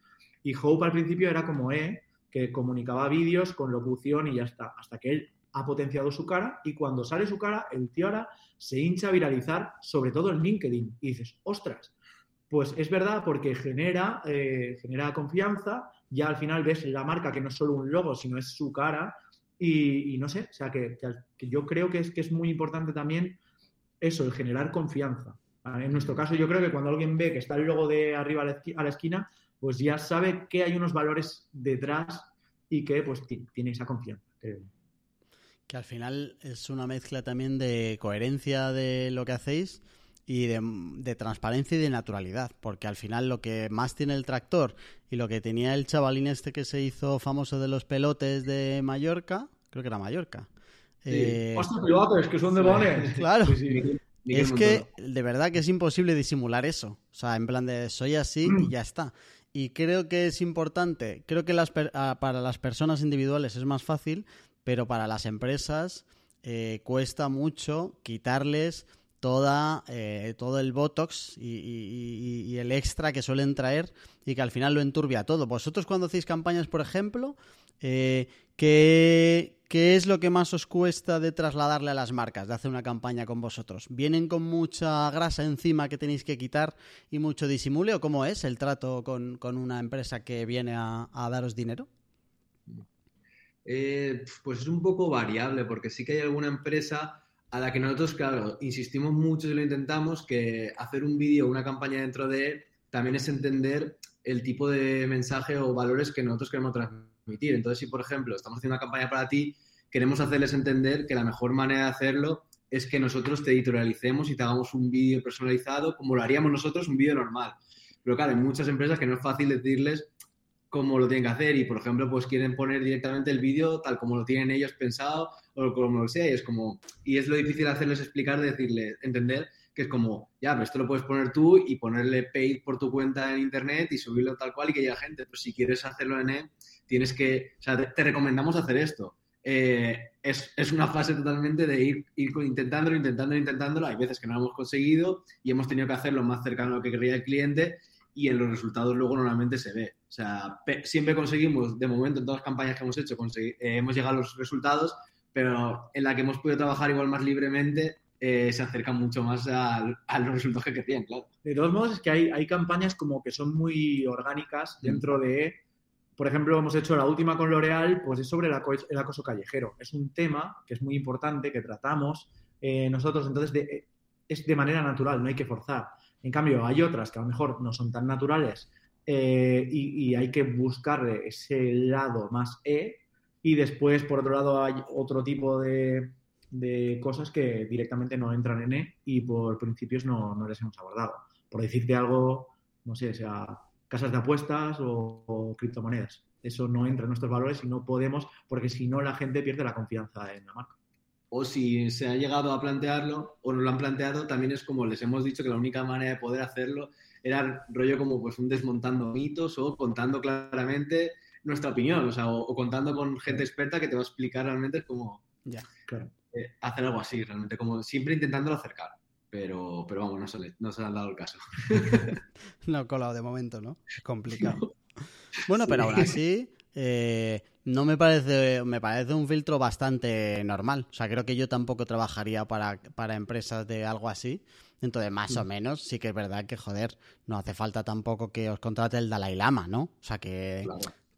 y Hope al principio era como E, que comunicaba vídeos con locución y ya está, hasta que él ha potenciado su cara y cuando sale su cara, el tío ahora se hincha a viralizar, sobre todo en LinkedIn. Y dices, ostras, pues es verdad porque genera, eh, genera confianza, ya al final ves la marca que no es solo un logo, sino es su cara y, no sé, o sea que, yo creo que es, que es muy importante también eso, el generar confianza. En nuestro caso yo creo que cuando alguien ve que está el logo de arriba a la esquina, pues ya sabe que hay unos valores detrás y que pues tiene esa confianza. Que al final es una mezcla también de coherencia de lo que hacéis y de, transparencia y de naturalidad, porque al final lo que más tiene el tractor y lo que tenía el chavalín este que se hizo famoso de los pelotes de Mallorca, creo que era Mallorca. Sí. Eh, pelotes, que son de bones. Claro. es que de verdad que es imposible disimular eso. O sea, en plan de soy así y ya está. Y creo que es importante, creo que las, para las personas individuales es más fácil, pero para las empresas eh, cuesta mucho quitarles toda, eh, todo el Botox y, el extra que suelen traer y que al final lo enturbia todo. Vosotros cuando hacéis campañas, por ejemplo, eh, ¿qué, ¿qué, es lo que más os cuesta de trasladarle a las marcas, de hacer una campaña con vosotros? ¿Vienen con mucha grasa encima que tenéis que quitar y mucho disimule o cómo es el trato con, una empresa que viene a, daros dinero? Eh, pues es un poco variable porque sí que hay alguna empresa a la que nosotros, claro, insistimos mucho y lo intentamos, que hacer un vídeo o una campaña dentro de también es entender el tipo de mensaje o valores que nosotros queremos transmitir entonces, si por ejemplo estamos haciendo una campaña para ti, queremos hacerles entender que la mejor manera de hacerlo es que nosotros te editorialicemos y te hagamos un vídeo personalizado como lo haríamos nosotros, un vídeo normal. Pero claro, hay muchas empresas que no es fácil decirles cómo lo tienen que hacer y, por ejemplo, pues quieren poner directamente el vídeo tal como lo tienen ellos pensado o como lo sea y es como, y es lo difícil hacerles explicar, decirles, entender que es como, ya, pero esto lo puedes poner tú y ponerle paid por tu cuenta en internet y subirlo tal cual y que llegue gente, pero si quieres hacerlo en él, tienes que, o sea, te, recomendamos hacer esto. Eh, es, es, una fase totalmente de ir, ir intentándolo, intentándolo, intentándolo. Hay veces que no lo hemos conseguido y hemos tenido que hacerlo más cercano a lo que quería el cliente y en los resultados luego normalmente se ve. O sea, siempre conseguimos, de momento en todas las campañas que hemos hecho, eh, hemos llegado a los resultados, pero en la que hemos podido trabajar igual más libremente, eh, se acerca mucho más a, los resultados que querían, claro. De todos modos, es que hay, hay campañas como que son muy orgánicas mm. dentro de por ejemplo, hemos hecho la última con L'Oreal, pues es sobre el acoso callejero. Es un tema que es muy importante, que tratamos eh, nosotros, entonces eh, es de manera natural, no hay que forzar. En cambio, hay otras que a lo mejor no son tan naturales eh, y, hay que buscarle ese lado más E. Y después, por otro lado, hay otro tipo de, cosas que directamente no entran en E y por principios no, no les hemos abordado. Por decirte algo, no sé, sea casas de apuestas o, criptomonedas. Eso no entra en nuestros valores y no podemos, porque si no la gente pierde la confianza en la marca. O si se ha llegado a plantearlo o no lo han planteado, también es como les hemos dicho que la única manera de poder hacerlo era rollo como pues un desmontando mitos o contando claramente nuestra opinión, o sea, o, contando con gente experta que te va a explicar realmente cómo ya, eh, hacer algo así, realmente, como siempre intentándolo acercar pero, pero vamos, no se, le, no se han dado el caso. no colado de momento, ¿no? Es complicado. Bueno, pero aún así, eh, no me parece, me parece un filtro bastante normal. O sea, creo que yo tampoco trabajaría para, para empresas de algo así. Entonces, más o mm. menos, sí que es verdad que, joder, no hace falta tampoco que os contrate el Dalai Lama, ¿no? O sea, que,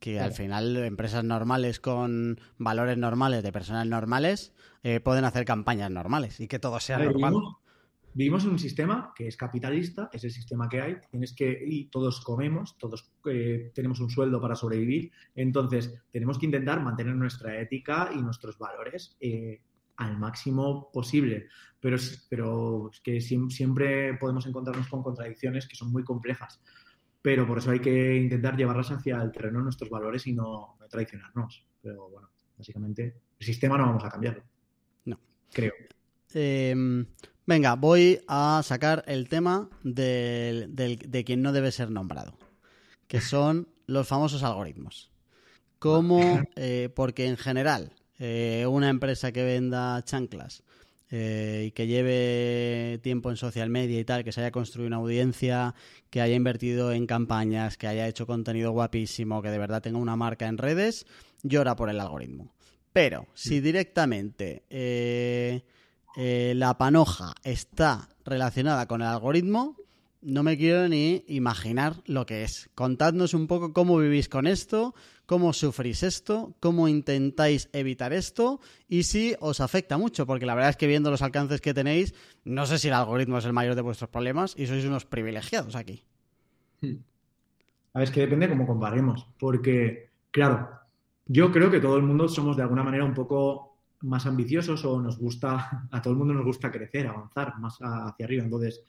que al final empresas normales con valores normales de personas normales eh, pueden hacer campañas normales y que todo sea normal. Vivimos en un sistema que es capitalista, es el sistema que hay, tienes que, y todos comemos, todos eh, tenemos un sueldo para sobrevivir, entonces tenemos que intentar mantener nuestra ética y nuestros valores eh, al máximo posible, pero, pero es que siempre podemos encontrarnos con contradicciones que son muy complejas, pero por eso hay que intentar llevarlas hacia el terreno de nuestros valores y no, traicionarnos, pero bueno. Básicamente, el sistema no vamos a cambiarlo. No. Creo. Eh, venga, voy a sacar el tema del- del- de quien no debe ser nombrado, que son los famosos algoritmos. Como, eh, porque en general, eh, una empresa que venda chanclas eh, y que lleve tiempo en social media y tal, que se haya construido una audiencia, que haya invertido en campañas, que haya hecho contenido guapísimo, que de verdad tenga una marca en redes, llora por el algoritmo. Pero si directamente eh, la panoja está relacionada con el algoritmo, no me quiero ni imaginar lo que es. Contadnos un poco cómo vivís con esto, cómo sufrís esto, cómo intentáis evitar esto y si os afecta mucho, porque la verdad es que viendo los alcances que tenéis, no sé si el algoritmo es el mayor de vuestros problemas y sois unos privilegiados aquí. A ver, es que depende cómo comparemos, porque, claro, yo creo que todo el mundo somos de alguna manera un poco más ambiciosos o nos gusta, a todo el mundo nos gusta crecer, avanzar más hacia arriba. Entonces,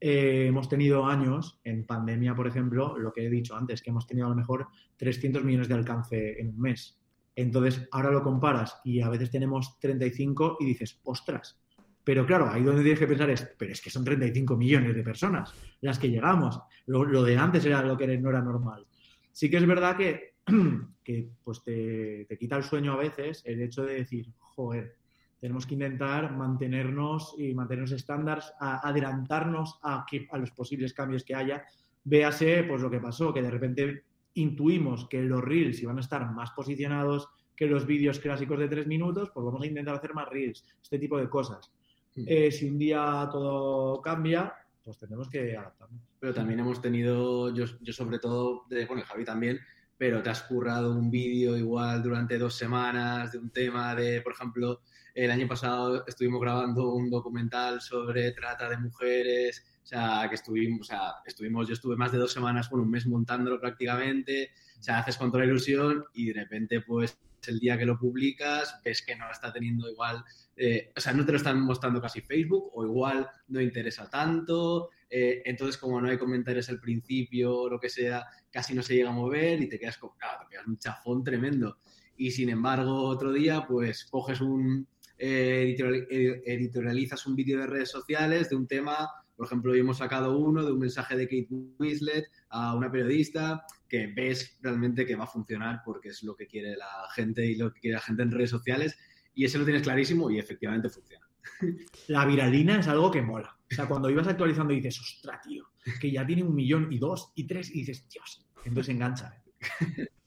eh, hemos tenido años, en pandemia, por ejemplo, lo que he dicho antes, que hemos tenido a lo mejor 300 millones de alcance en un mes. Entonces, ahora lo comparas y a veces tenemos 35 y dices, ostras. Pero claro, ahí donde tienes que pensar es, pero es que son 35 millones de personas las que llegamos. Lo, lo de antes era lo que no era normal. Sí que es verdad que, que pues te, te quita el sueño a veces el hecho de decir, joder, tenemos que intentar mantenernos y mantenernos estándares, a- adelantarnos a, que- a los posibles cambios que haya. Véase pues lo que pasó, que de repente intuimos que los reels iban a estar más posicionados que los vídeos clásicos de tres minutos, pues vamos a intentar hacer más reels, este tipo de cosas. Mm. Eh, si un día todo cambia, pues tendremos que adaptarnos. Pero también hemos tenido, yo, yo sobre todo, de, bueno, Javi también, pero te has currado un vídeo igual durante dos semanas de un tema de, por ejemplo, el año pasado estuvimos grabando un documental sobre trata de mujeres, o sea, que estuvimos, o sea, estuvimos, yo estuve más de dos semanas, bueno, un mes montándolo prácticamente, o sea, haces con toda la ilusión y de repente, pues, el día que lo publicas, ves que no está teniendo igual, eh, o sea, no te lo están mostrando casi Facebook o igual no interesa tanto, eh, entonces como no hay comentarios al principio o lo que sea, casi no se llega a mover y te quedas con, claro, te pegas un chafón tremendo. Y sin embargo, otro día, pues coges un, eh, editorial- ed- editorializas un vídeo de redes sociales de un tema, por ejemplo, hoy hemos sacado uno de un mensaje de Kate Winslet a una periodista que ves realmente que va a funcionar porque es lo que quiere la gente y lo que quiere la gente en redes sociales y ese lo tienes clarísimo y efectivamente funciona. La viralina es algo que mola. O sea, cuando ibas actualizando y dices, ostras, tío, que ya tiene un millón y dos y tres y dices, Dios, entonces engancha.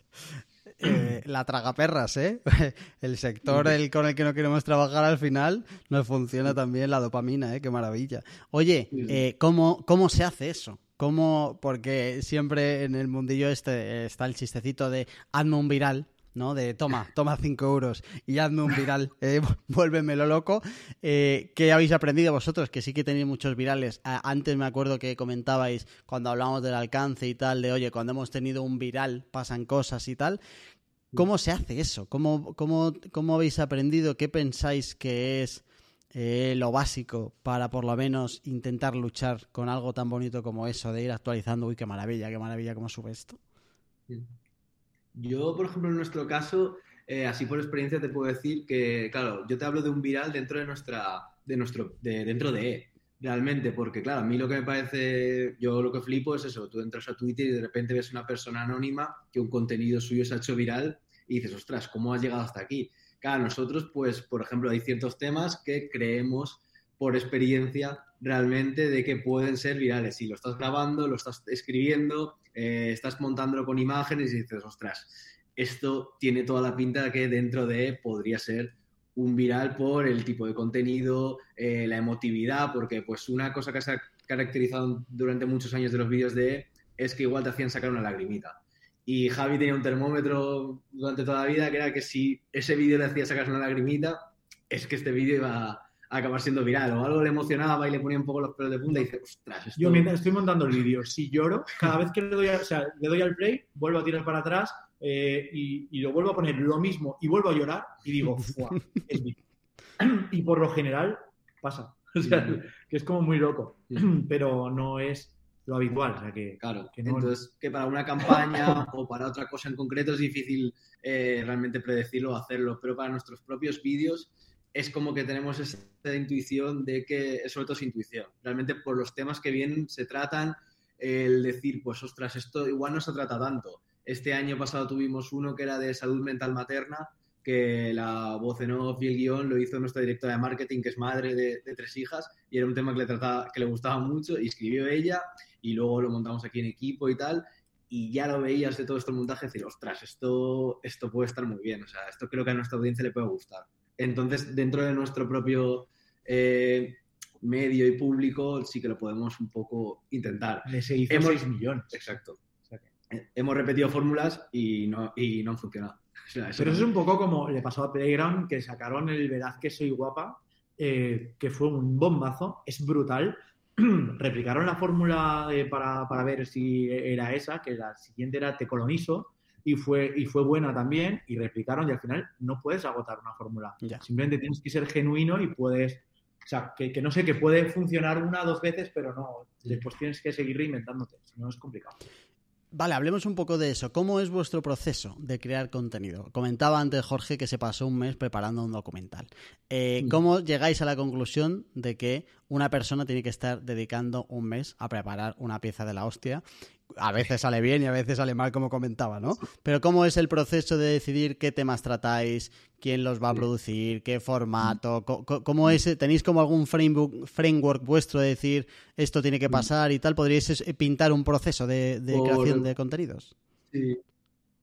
¿eh? La tragaperras, ¿eh? El sector el con el que no queremos trabajar al final nos funciona también la dopamina, ¿eh? Qué maravilla. Oye, eh, ¿cómo, ¿cómo se hace eso? ¿Cómo? Porque siempre en el mundillo este eh, está el chistecito de hazme un viral, ¿no? De toma, toma 5 euros y hazme un viral, eh, loco. Eh, ¿Qué habéis aprendido vosotros? Que sí que tenéis muchos virales. Antes me acuerdo que comentabais cuando hablábamos del alcance y tal, de oye, cuando hemos tenido un viral pasan cosas y tal. ¿Cómo se hace eso? ¿Cómo, cómo, cómo habéis aprendido? ¿Qué pensáis que es eh, lo básico para por lo menos intentar luchar con algo tan bonito como eso de ir actualizando? Uy, qué maravilla, qué maravilla, cómo sube esto. Yo, por ejemplo, en nuestro caso, eh, así por experiencia te puedo decir que, claro, yo te hablo de un viral dentro de nuestra, de nuestro, de, dentro de E, realmente, porque, claro, a mí lo que me parece, yo lo que flipo es eso, tú entras a Twitter y de repente ves una persona anónima que un contenido suyo se ha hecho viral y dices, ostras, ¿cómo has llegado hasta aquí? Claro, nosotros, pues, por ejemplo, hay ciertos temas que creemos por experiencia realmente de que pueden ser virales. Si lo estás grabando, lo estás escribiendo, eh, estás montándolo con imágenes y dices, ostras, esto tiene toda la pinta de que dentro de podría ser un viral por el tipo de contenido, eh, la emotividad, porque pues una cosa que se ha caracterizado durante muchos años de los vídeos de es que igual te hacían sacar una lagrimita. Y Javi tenía un termómetro durante toda la vida que era que si ese vídeo le hacía sacar una lagrimita, es que este vídeo iba acabar siendo viral. O algo le emocionaba y le ponía un poco los pelos de punta y dice, ostras, esto... Yo mientras estoy montando el vídeo, si lloro, cada vez que le doy, a- o sea, le doy al play, vuelvo a tirar para atrás eh, y, y lo vuelvo a poner lo mismo y vuelvo a llorar y digo, "Fua, es mi". Y por lo general pasa. O sea, que es como muy loco. Pero no es lo habitual. O sea que, Claro, que no- entonces que para una campaña o para otra cosa en concreto es difícil eh, realmente predecirlo o hacerlo, pero para nuestros propios vídeos es como que tenemos esa intuición de que, sobre todo es intuición, realmente por los temas que bien se tratan, el decir, pues ostras, esto igual no se trata tanto. Este año pasado tuvimos uno que era de salud mental materna, que la voz en off y el guion lo hizo nuestra directora de marketing, que es madre de, tres hijas, y era un tema que le, trataba, que le gustaba mucho, y escribió ella, y luego lo montamos aquí en equipo y tal, y ya lo veías de todo este montaje decir, ostras, esto, esto puede estar muy bien, o sea, esto creo que a nuestra audiencia le puede gustar. Entonces, dentro de nuestro propio eh, medio y público, sí que lo podemos un poco intentar. le se hizo Hemos- 6 millones. Exacto. O sea que- Eh, Hemos repetido fórmulas y no, y no han funcionado. O sea, eso Pero no- eso es un poco como le pasó a Playground, que sacaron el Verás que soy guapa, eh, que fue un bombazo, es brutal. Replicaron la fórmula eh, para, para ver si era esa, que la siguiente era Te colonizo, y fue, y fue buena también, y replicaron, y al final no puedes agotar una fórmula. Ya. Simplemente tienes que ser genuino y puedes. O sea, que, que no sé, que puede funcionar una o dos veces, pero no. Después tienes que seguir reinventándote, si no es complicado. Vale, hablemos un poco de eso. ¿Cómo es vuestro proceso de crear contenido? Comentaba antes Jorge que se pasó un mes preparando un documental. Eh, Mm. ¿Cómo llegáis a la conclusión de que una persona tiene que estar dedicando un mes a preparar una pieza de la hostia? A veces sale bien y a veces sale mal, como comentaba, ¿no? Pero ¿cómo es el proceso de decidir qué temas tratáis, quién los va a producir, qué formato? Co- ¿Cómo es? ¿Tenéis como algún framework, framework vuestro de decir esto tiene que pasar y tal? ¿Podríais eh, pintar un proceso de, de Por- creación de contenidos? Sí.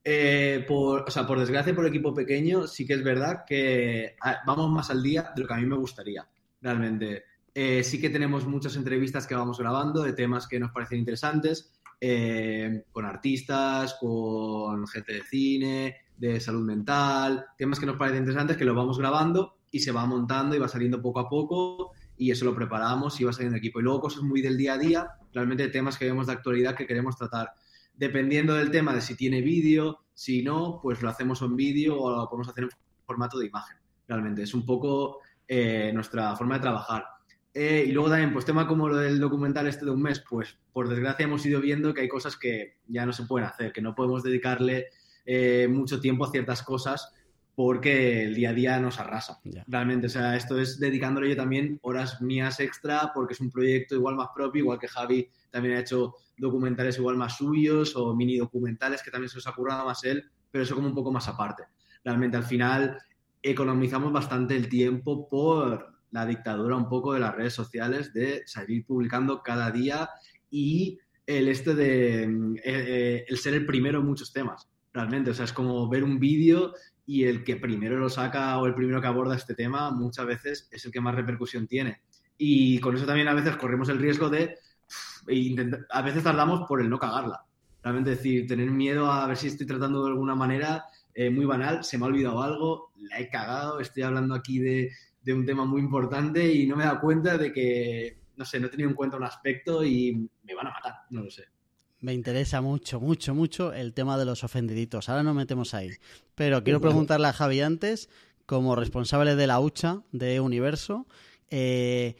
Eh, por, o sea, por desgracia, por equipo pequeño, sí que es verdad que vamos más al día de lo que a mí me gustaría, realmente. Eh, sí que tenemos muchas entrevistas que vamos grabando de temas que nos parecen interesantes, eh, con artistas, con gente de cine, de salud mental, temas que nos parecen interesantes que los vamos grabando y se va montando y va saliendo poco a poco y eso lo preparamos y va saliendo equipo. Y luego cosas muy del día a día, realmente temas que vemos de actualidad que queremos tratar dependiendo del tema de si tiene vídeo, si no, pues lo hacemos en vídeo o lo podemos hacer en formato de imagen. Realmente es un poco eh, nuestra forma de trabajar. Eh, y luego también, pues tema como lo del documental este de un mes, pues por desgracia hemos ido viendo que hay cosas que ya no se pueden hacer, que no podemos dedicarle eh, mucho tiempo a ciertas cosas porque el día a día nos arrasa. Realmente, o sea, esto es dedicándole yo también horas mías extra porque es un proyecto igual más propio, igual que Javi también ha hecho documentales igual más suyos o mini documentales que también se los ha currado más él, pero eso como un poco más aparte. Realmente al final economizamos bastante el tiempo por la dictadura un poco de las redes sociales de salir publicando cada día y el este de eh, eh, el ser el primero en muchos temas. Realmente, o sea, es como ver un vídeo y el que primero lo saca o el primero que aborda este tema muchas veces es el que más repercusión tiene. Y con eso también a veces corremos el riesgo de e a veces tardamos por el no cagarla. Realmente decir, tener miedo a ver si estoy tratando de alguna manera eh, muy banal, se me ha olvidado algo, la he cagado, estoy hablando aquí de, de un tema muy importante y no me he dado cuenta de que, no sé, no he tenido en cuenta un aspecto y me van a matar, no lo sé. Me interesa mucho, mucho, mucho el tema de los ofendiditos. Ahora nos metemos ahí. Pero quiero preguntarle a Javi antes, como responsable de la hucha de Universo, eh,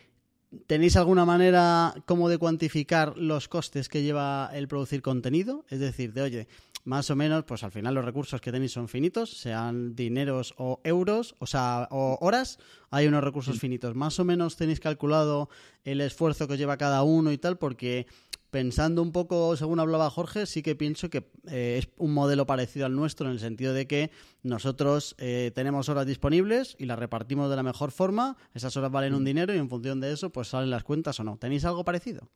¿tenéis alguna manera como de cuantificar los costes que lleva el producir contenido? Es decir, de oye, más o menos, pues al final los recursos que tenéis son finitos, sean dineros o euros, o sea, o horas, hay unos recursos finitos. Más o menos tenéis calculado el esfuerzo que lleva cada uno y tal, porque pensando un poco, según hablaba Jorge, sí que pienso que eh, es un modelo parecido al nuestro en el sentido de que nosotros eh, tenemos horas disponibles y las repartimos de la mejor forma, esas horas valen un dinero y en función de eso pues salen las cuentas o no. ¿Tenéis algo parecido?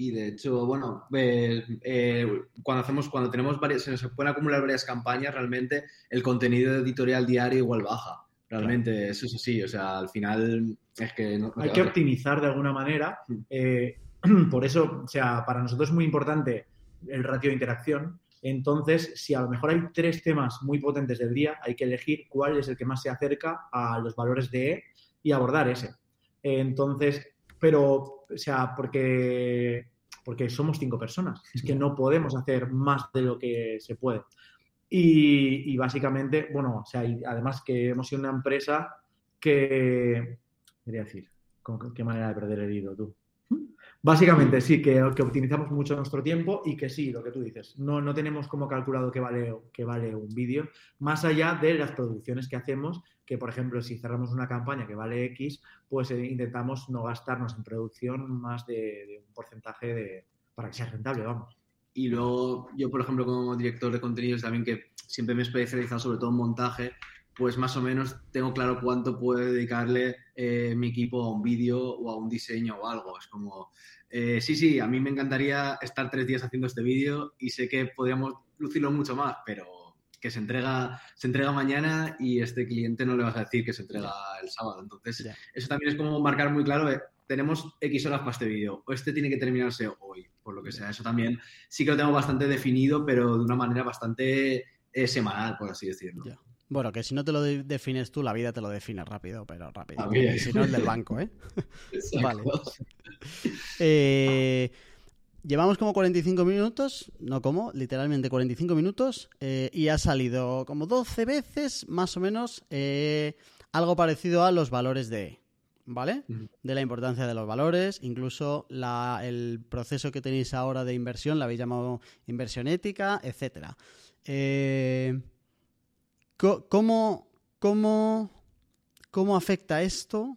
Y de hecho, bueno, eh, eh, cuando hacemos, cuando tenemos varias, se nos pueden acumular varias campañas, realmente el contenido editorial diario igual baja. Realmente, eso es así. O sea, al final es que no, no Hay que optimizar de alguna manera. Mm. eh, por eso, o sea, para nosotros es muy importante el ratio de interacción. Entonces, si a lo mejor hay tres temas muy potentes del día, hay que elegir cuál es el que más se acerca a los valores de E y abordar ese. Entonces, pero, o sea, porque, porque somos cinco personas. Es que no podemos hacer más de lo que se puede. Y, y básicamente, bueno, o sea, y además que hemos sido una empresa que, quería decir, ¿con qué manera de perder el hilo tú? Básicamente, sí, que, que, optimizamos mucho nuestro tiempo y que sí, lo que tú dices, no, no tenemos como calculado que vale, que vale un vídeo, más allá de las producciones que hacemos, que por ejemplo, si cerramos una campaña que vale X, pues eh, intentamos no gastarnos en producción más de, de un porcentaje de, para que sea rentable, vamos. Y luego, yo, por ejemplo, como director de contenidos también, que siempre me he especializado sobre todo en montaje, pues más o menos tengo claro cuánto puede dedicarle eh, mi equipo a un vídeo o a un diseño o algo. Es como, eh, sí, sí, a mí me encantaría estar tres días haciendo este vídeo y sé que podríamos lucirlo mucho más, pero que se entrega, se entrega mañana y este cliente no le vas a decir que se entrega el sábado. Entonces, eso también es como marcar muy claro, tenemos X horas para este vídeo, o este tiene que terminarse hoy, por lo que sea. Eso también sí que lo tengo bastante definido, pero de una manera bastante eh, semanal, por así decirlo. Bueno, que si no te lo defines tú, la vida te lo define rápido, pero rápido. Y si no, el del banco, ¿eh? vale. Eh, llevamos como 45 minutos, no como, literalmente 45 minutos, eh, y ha salido como 12 veces, más o menos, eh, algo parecido a los valores de ¿vale? De la importancia de los valores, incluso la, el proceso que tenéis ahora de inversión, la habéis llamado inversión ética, etcétera. Eh, ¿Cómo, cómo, cómo afecta esto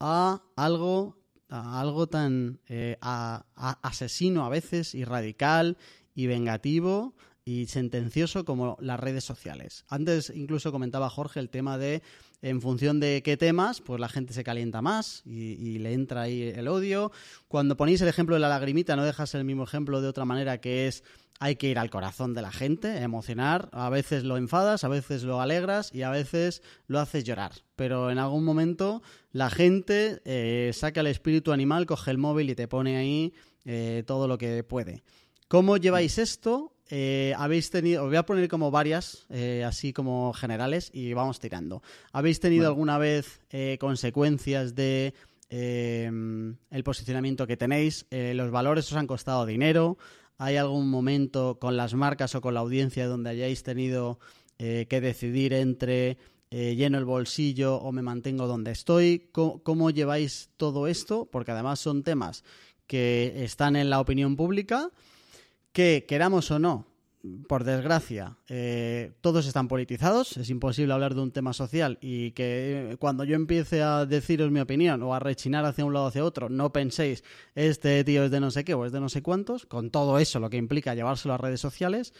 a algo, a algo tan eh, asesino a veces y radical y vengativo y sentencioso como las redes sociales? Antes incluso comentaba Jorge el tema de en función de qué temas, pues la gente se calienta más y, le entra ahí el odio. Cuando ponéis el ejemplo de la lagrimita, no dejas el mismo ejemplo de otra manera que es hay que ir al corazón de la gente, emocionar. A veces lo enfadas, a veces lo alegras y a veces lo haces llorar. Pero en algún momento la gente eh, saca el espíritu animal, coge el móvil y te pone ahí eh, todo lo que puede. ¿Cómo lleváis esto? Eh, habéis tenido, os voy a poner como varias, así como generales, y vamos tirando. ¿Habéis tenido alguna vez consecuencias de el posicionamiento que tenéis? ¿Los valores os han costado dinero? ¿Hay algún momento con las marcas o con la audiencia donde hayáis tenido eh, que decidir entre eh, lleno el bolsillo o me mantengo donde estoy? ¿Cómo, lleváis todo esto? Porque además son temas que están en la opinión pública, que queramos o no, por desgracia, eh, todos están politizados. Es imposible hablar de un tema social y que cuando yo empiece a deciros mi opinión o a rechinar hacia un lado o hacia otro, no penséis, este tío es de no sé qué o es de no sé cuántos, con todo eso, lo que implica llevárselo a redes sociales.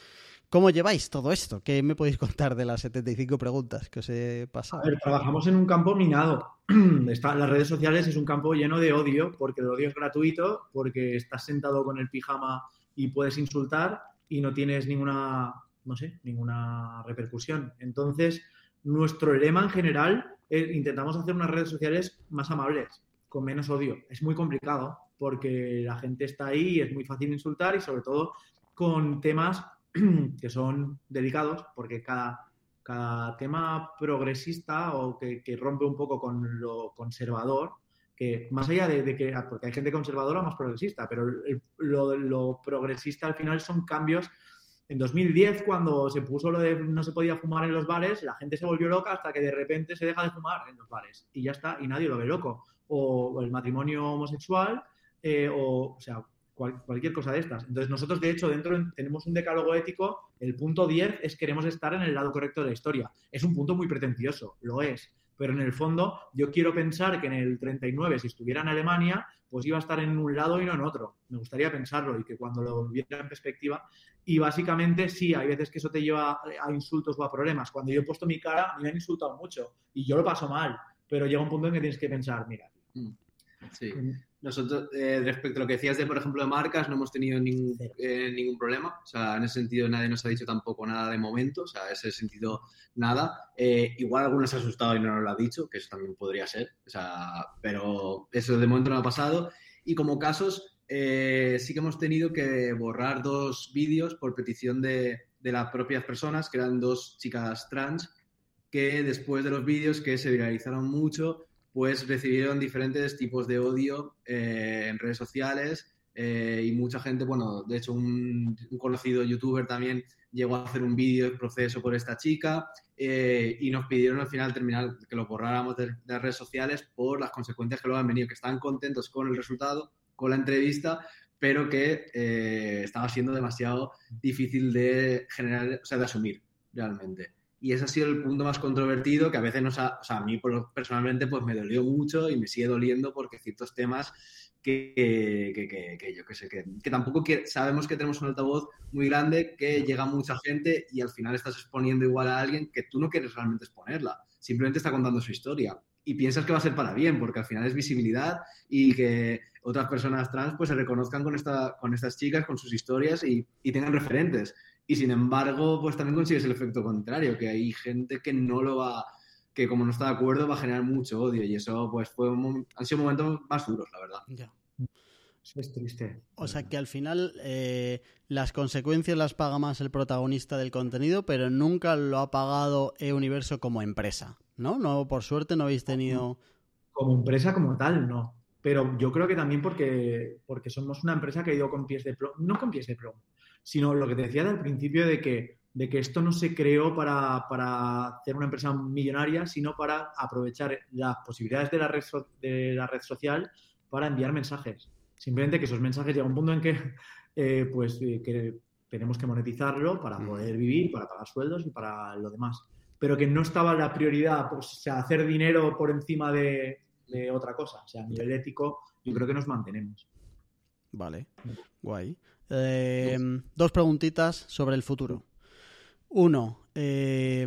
¿Cómo lleváis todo esto? ¿Qué me podéis contar de las 75 preguntas que os he pasado? A ver, trabajamos en un campo minado. las redes sociales es un campo lleno de odio, porque el odio es gratuito, porque estás sentado con el pijama y puedes insultar, y no tienes ninguna, no sé, ninguna repercusión. Entonces, nuestro lema en general es intentamos hacer unas redes sociales más amables, con menos odio. Es muy complicado porque la gente está ahí y es muy fácil insultar y sobre todo con temas que son delicados porque cada, cada tema progresista o que, rompe un poco con lo conservador, que más allá de, que, ah, porque hay gente conservadora más progresista, pero lo, progresista al final son cambios. En 2010, cuando se puso lo de no se podía fumar en los bares, la gente se volvió loca hasta que de repente se deja de fumar en los bares y ya está, y nadie lo ve loco. O, el matrimonio homosexual, eh, o, o sea, cualquier cosa de estas. Entonces, nosotros, de hecho, dentro tenemos un decálogo ético. El punto 10 es queremos estar en el lado correcto de la historia. Es un punto muy pretencioso, lo es pero en el fondo yo quiero pensar que en el 39, si estuviera en Alemania, pues iba a estar en un lado y no en otro. Me gustaría pensarlo y que cuando lo viera en perspectiva. Y básicamente sí, hay veces que eso te lleva a insultos o a problemas. Cuando yo he puesto mi cara, me han insultado mucho y yo lo paso mal, pero llega un punto en que tienes que pensar, mira. Sí. Nosotros, eh, respecto a lo que decías de, por ejemplo, de marcas, no hemos tenido ningún, eh, ningún problema. O sea, en ese sentido nadie nos ha dicho tampoco nada de momento. O sea, en ese sentido, nada. Eh, igual algunos se ha asustado y no nos lo ha dicho, que eso también podría ser. O sea, pero eso de momento no ha pasado. Y como casos, sí que hemos tenido que borrar dos vídeos por petición de, de las propias personas, que eran dos chicas trans, que después de los vídeos que se viralizaron mucho, pues recibieron diferentes tipos de odio eh, en redes sociales eh, y mucha gente, bueno, de hecho un, conocido youtuber también llegó a hacer un vídeo de proceso por esta chica eh, y nos pidieron al final terminar que lo borráramos de, las redes sociales por las consecuencias que luego han venido, que están contentos con el resultado, con la entrevista, pero que estaba siendo demasiado difícil de generar, o sea, de asumir realmente. Y ese ha sido el punto más controvertido que a veces nos ha, o sea, a mí personalmente pues me dolió mucho y me sigue doliendo porque ciertos temas que, que, que, yo que sé, que, tampoco sabemos que tenemos un altavoz muy grande, que llega mucha gente y al final estás exponiendo igual a alguien que tú no quieres realmente exponerla, simplemente está contando su historia y piensas que va a ser para bien, porque al final es visibilidad y que otras personas trans pues se reconozcan con, esta, con estas chicas, con sus historias y, y tengan referentes. Y sin embargo, pues también consigues el efecto contrario, que hay gente que no lo va, que como no está de acuerdo va a generar mucho odio y eso pues fue un, han sido momentos más duros, la verdad. Ya. Es triste. O sea que al final eh, las consecuencias las paga más el protagonista del contenido, pero nunca lo ha pagado E-Universo como empresa, ¿no? No, por suerte no habéis tenido. Como empresa como tal, no. Pero yo creo que también porque, porque somos una empresa que ha ido con pies de plomo, no con pies de plomo, sino lo que te decía al principio de que, de que esto no se creó para, para hacer una empresa millonaria, sino para aprovechar las posibilidades de la red, de la red social para enviar mensajes. Simplemente que esos mensajes llegan a un punto en que, eh, pues, eh, que tenemos que monetizarlo para mm. poder vivir, para pagar sueldos y para lo demás. Pero que no estaba la prioridad, pues, o sea, hacer dinero por encima de, de otra cosa. O sea, a nivel ético, yo creo que nos mantenemos. Vale, guay. Em, dos preguntitas sobre el futuro. Uno, eh,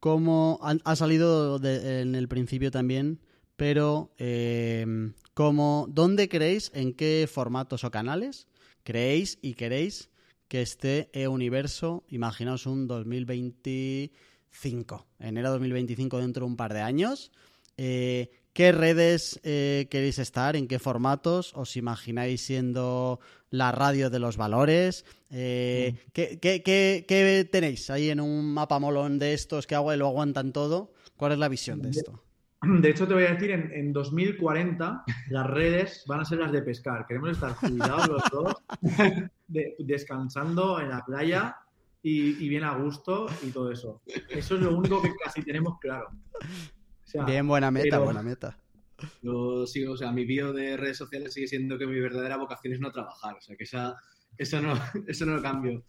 ¿cómo ha, salido en el principio también? Pero, em, ¿cómo, ¿dónde creéis, en qué formatos o canales creéis y queréis que esté E-Universo? Imaginaos un 2025, enero 2025 dentro de un par de años. Eh, ¿Qué redes eh, queréis estar? ¿En qué formatos? ¿Os imagináis siendo la radio de los valores? Eh, mm. ¿qué, tenéis ahí en un mapa molón de estos que lo aguantan todo? ¿Cuál es la visión de esto? De hecho, te voy a decir, en, 2040 las redes van a ser las de pescar. Queremos estar jubilados los dos, descansando en la playa y, y bien a gusto y todo eso. Eso es lo único que casi tenemos claro. Bien, buena meta, buena meta. Yo sigo, o sea, mi bio de redes sociales sigue siendo que mi verdadera vocación es no trabajar, o sea, que esa, eso, no, eso no lo cambio.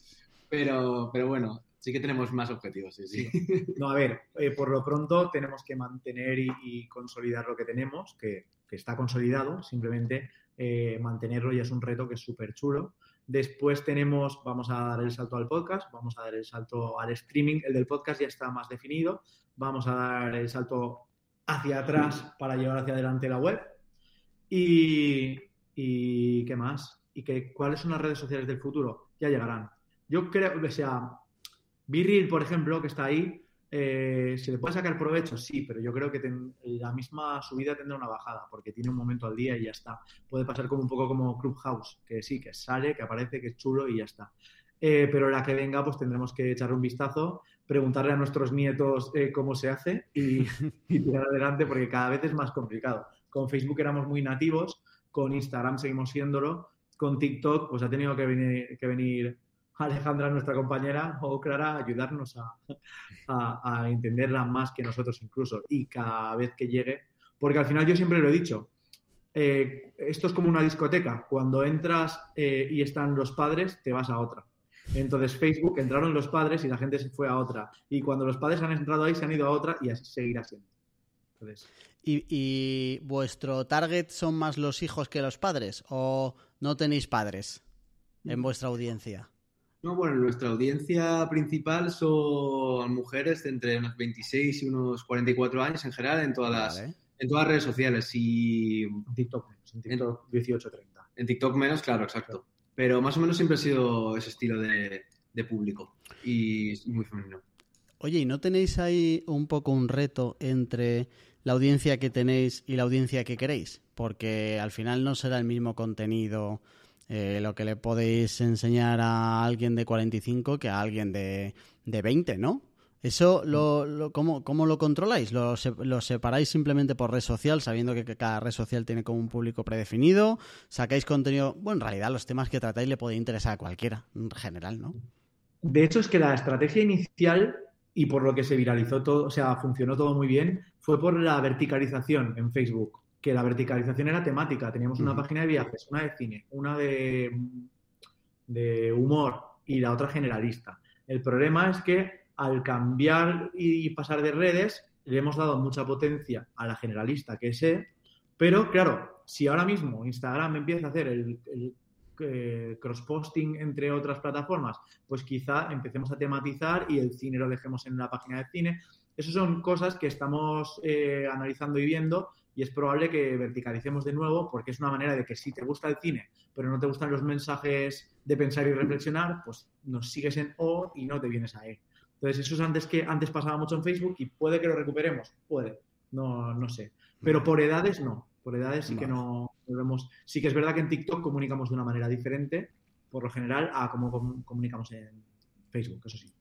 Pero, pero bueno, sí que tenemos más objetivos, sí, sí. No, a ver, eh, por lo pronto tenemos que mantener y, consolidar lo que tenemos, que, que está consolidado, simplemente eh, mantenerlo ya es un reto que es súper chulo. Después tenemos, vamos a dar el salto al podcast, vamos a dar el salto al streaming, el del podcast ya está más definido, vamos a dar el salto hacia atrás para llevar hacia adelante la web. Y, y ¿qué más? ¿Y que, cuáles son las redes sociales del futuro? Ya llegarán. Yo creo que sea Virril, por ejemplo, que está ahí, eh, ¿se le puede sacar provecho? Sí, pero yo creo que la misma subida tendrá una bajada, porque tiene un momento al día y ya está. Puede pasar como un poco como Clubhouse, que sí, que sale, que aparece, que es chulo y ya está. Eh, pero la que venga, pues tendremos que echarle un vistazo, preguntarle a nuestros nietos eh, cómo se hace y, tirar adelante porque cada vez es más complicado. Con Facebook éramos muy nativos, con Instagram seguimos siéndolo, con TikTok pues ha tenido que venir, que venir Alejandra, nuestra compañera, o Clara, ayudarnos a, entenderla más que nosotros incluso y cada vez que llegue, porque al final yo siempre lo he dicho, eh, esto es como una discoteca, cuando entras y están los padres, te vas a otra. Entonces Facebook entraron los padres y la gente se fue a otra. Y cuando los padres han entrado ahí, se han ido a otra y así seguirá siendo. ¿Y, vuestro target son más los hijos que los padres? ¿O no tenéis padres en vuestra audiencia? No, bueno, nuestra audiencia principal son mujeres de entre unos 26 y unos 44 años en general en todas las, en todas las redes sociales. Y... En TikTok en TikTok 18-30. En TikTok menos, claro, exacto. Pero más o menos siempre ha sido ese estilo de, público y muy femenino. Oye, ¿y no tenéis ahí un poco un reto entre la audiencia que tenéis y la audiencia que queréis? Porque al final no será el mismo contenido eh, lo que le podéis enseñar a alguien de 45 que a alguien de, de 20, ¿no? ¿Eso lo, lo ¿cómo, lo controláis? ¿Lo, separáis simplemente por red social, sabiendo que, cada red social tiene como un público predefinido? ¿Sacáis contenido? Bueno, en realidad los temas que tratáis le pueden interesar a cualquiera, en general, ¿no? De hecho, es que la estrategia inicial y por lo que se viralizó todo, o sea, funcionó todo muy bien, fue por la verticalización en Facebook que la verticalización era temática. Teníamos una página de viajes, una de cine, una de, de humor y la otra generalista. El problema es que al cambiar y pasar de redes, le hemos dado mucha potencia a la generalista, que es E, pero claro, si ahora mismo Instagram empieza a hacer el, eh, cross-posting entre otras plataformas, pues quizá empecemos a tematizar y el cine lo dejemos en la página de cine. Esas son cosas que estamos eh, analizando y viendo y es probable que verticalicemos de nuevo porque es una manera de que si te gusta el cine, pero no te gustan los mensajes de pensar y reflexionar, pues nos sigues en O y no te vienes a E. Entonces, eso es antes que antes pasaba mucho en Facebook y puede que lo recuperemos, puede, no, no sé. Pero por edades no, por edades sí que no vemos. Sí que es verdad que en TikTok comunicamos de una manera diferente, por lo general, a cómo comunicamos en Facebook, eso sí.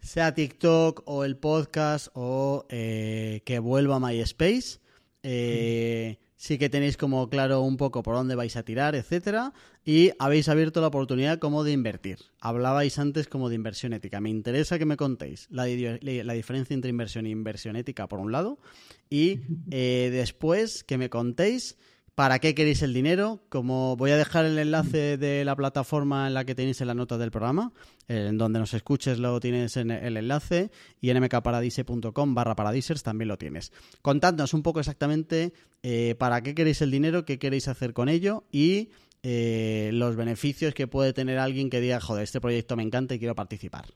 Sea TikTok o el podcast o eh, que vuelva a MySpace. Eh, sí que tenéis como claro un poco por dónde vais a tirar, etcétera, y habéis abierto la oportunidad como de invertir. Hablabais antes como de inversión ética. Me interesa que me contéis la, diferencia entre inversión e inversión ética por un lado, y eh, después que me contéis para qué queréis el dinero. Como voy a dejar el enlace de la plataforma en la que tenéis en la nota del programa, en donde nos escuches lo tienes en el enlace y en mkparadise.com barra paradisers también lo tienes. Contadnos un poco exactamente eh, para qué queréis el dinero, qué queréis hacer con ello y eh, los beneficios que puede tener alguien que diga, joder, este proyecto me encanta y quiero participar.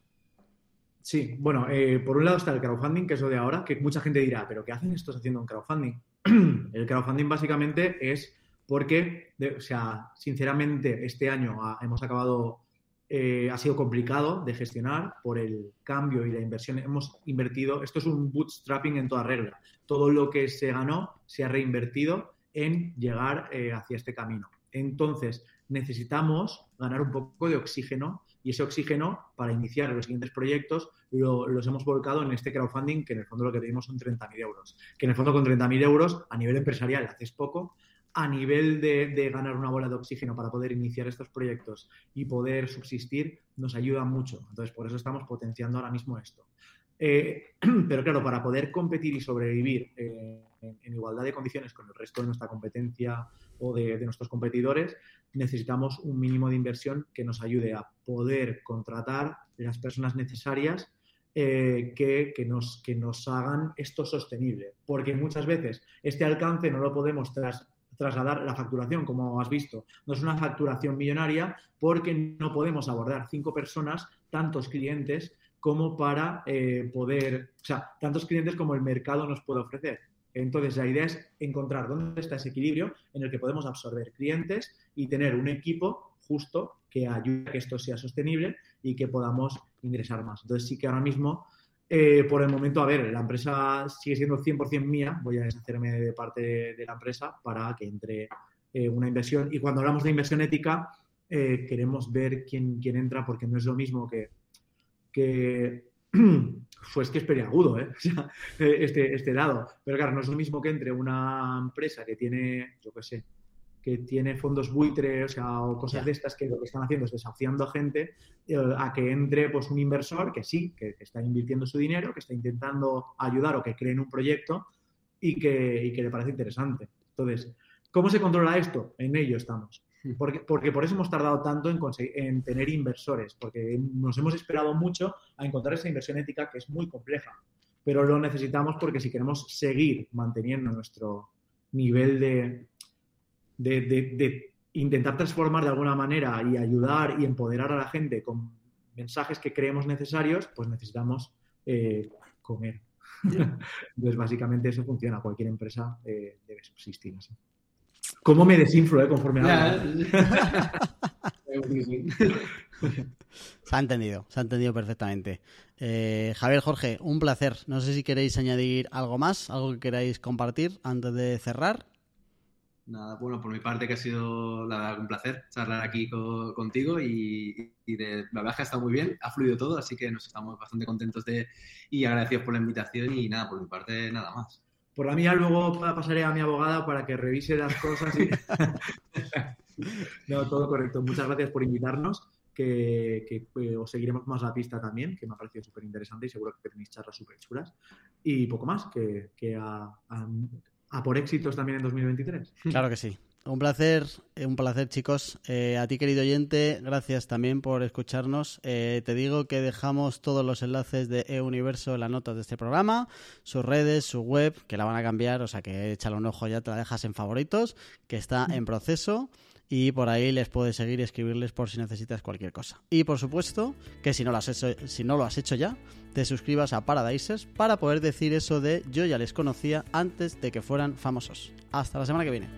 Sí, bueno, eh, por un lado está el crowdfunding, que es lo de ahora, que mucha gente dirá, pero ¿qué hacen estos haciendo un crowdfunding? el crowdfunding básicamente es porque, o sea, sinceramente, este año hemos acabado, eh, ha sido complicado de gestionar por el cambio y la inversión. Hemos invertido, esto es un bootstrapping en toda regla. Todo lo que se ganó se ha reinvertido en llegar eh, hacia este camino. Entonces, necesitamos ganar un poco de oxígeno y ese oxígeno para iniciar los siguientes proyectos lo, los hemos volcado en este crowdfunding que en el fondo lo que pedimos son 30.000 euros. Que en el fondo con 30.000 euros a nivel empresarial haces poco, a nivel de, ganar una bola de oxígeno para poder iniciar estos proyectos y poder subsistir nos ayuda mucho. Entonces por eso estamos potenciando ahora mismo esto. Eh, pero claro, para poder competir y sobrevivir eh, en, igualdad de condiciones con el resto de nuestra competencia o de, nuestros competidores, necesitamos un mínimo de inversión que nos ayude a poder contratar las personas necesarias eh, que, nos, que nos hagan esto sostenible. Porque muchas veces este alcance no lo podemos trasladar la facturación, como has visto. No es una facturación millonaria porque no podemos abordar cinco personas, tantos clientes, como para eh, poder, o sea, tantos clientes como el mercado nos puede ofrecer. Entonces, la idea es encontrar dónde está ese equilibrio en el que podemos absorber clientes y tener un equipo justo que ayude a que esto sea sostenible y que podamos ingresar más. Entonces, sí que ahora mismo, eh, por el momento, a ver, la empresa sigue siendo 100% mía, voy a deshacerme de parte de la empresa para que entre eh, una inversión. Y cuando hablamos de inversión ética, eh, queremos ver quién, quién entra, porque no es lo mismo que, que pues que es periagudo, ¿eh? este, este lado. Pero claro, no es lo mismo que entre una empresa que tiene, yo qué sé, que tiene fondos buitres o, sea, o cosas de estas que lo que están haciendo es desafiando a gente eh, a que entre pues un inversor que sí, que, está invirtiendo su dinero, que está intentando ayudar o que creen un proyecto y que, y que le parece interesante. Entonces, ¿cómo se controla esto? En ello estamos. Porque, porque por eso hemos tardado tanto en, en tener inversores, porque nos hemos esperado mucho a encontrar esa inversión ética que es muy compleja, pero lo necesitamos porque si queremos seguir manteniendo nuestro nivel de, de, intentar transformar de alguna manera y ayudar y empoderar a la gente con mensajes que creemos necesarios, pues necesitamos eh, comer. Entonces, básicamente eso funciona. Cualquier empresa eh, debe subsistir así. ¿Cómo me desinflo, eh, conforme a... Se ha entendido, se ha entendido perfectamente. Eh, Javier Jorge, un placer. No sé si queréis añadir algo más, algo que queráis compartir antes de cerrar. Nada, bueno, por mi parte que ha sido la verdad un placer charlar aquí contigo y, de, la verdad que ha estado muy bien, ha fluido todo, así que nos estamos bastante contentos de y agradecidos por la invitación y nada, por mi parte nada más. Por la mía luego pasaré a mi abogada para que revise las cosas. Y... no, todo correcto. Muchas gracias por invitarnos, que, eh, os seguiremos más la pista también, que me ha parecido súper interesante y seguro que tenéis charlas súper chulas. Y poco más, que, a, a por éxitos también en 2023. Claro que sí. Un placer, eh, un placer chicos. Eh, a ti querido oyente, gracias también por escucharnos. Eh, te digo que dejamos todos los enlaces de eUniverso en las notas de este programa, sus redes, su web, que la van a cambiar, o sea que échale un ojo ya, te la dejas en favoritos, que está en proceso y por ahí les puedes seguir y escribirles por si necesitas cualquier cosa. Y por supuesto que si no lo has hecho, si no lo has hecho ya, te suscribas a Paradisers para poder decir eso de yo ya les conocía antes de que fueran famosos. Hasta la semana que viene.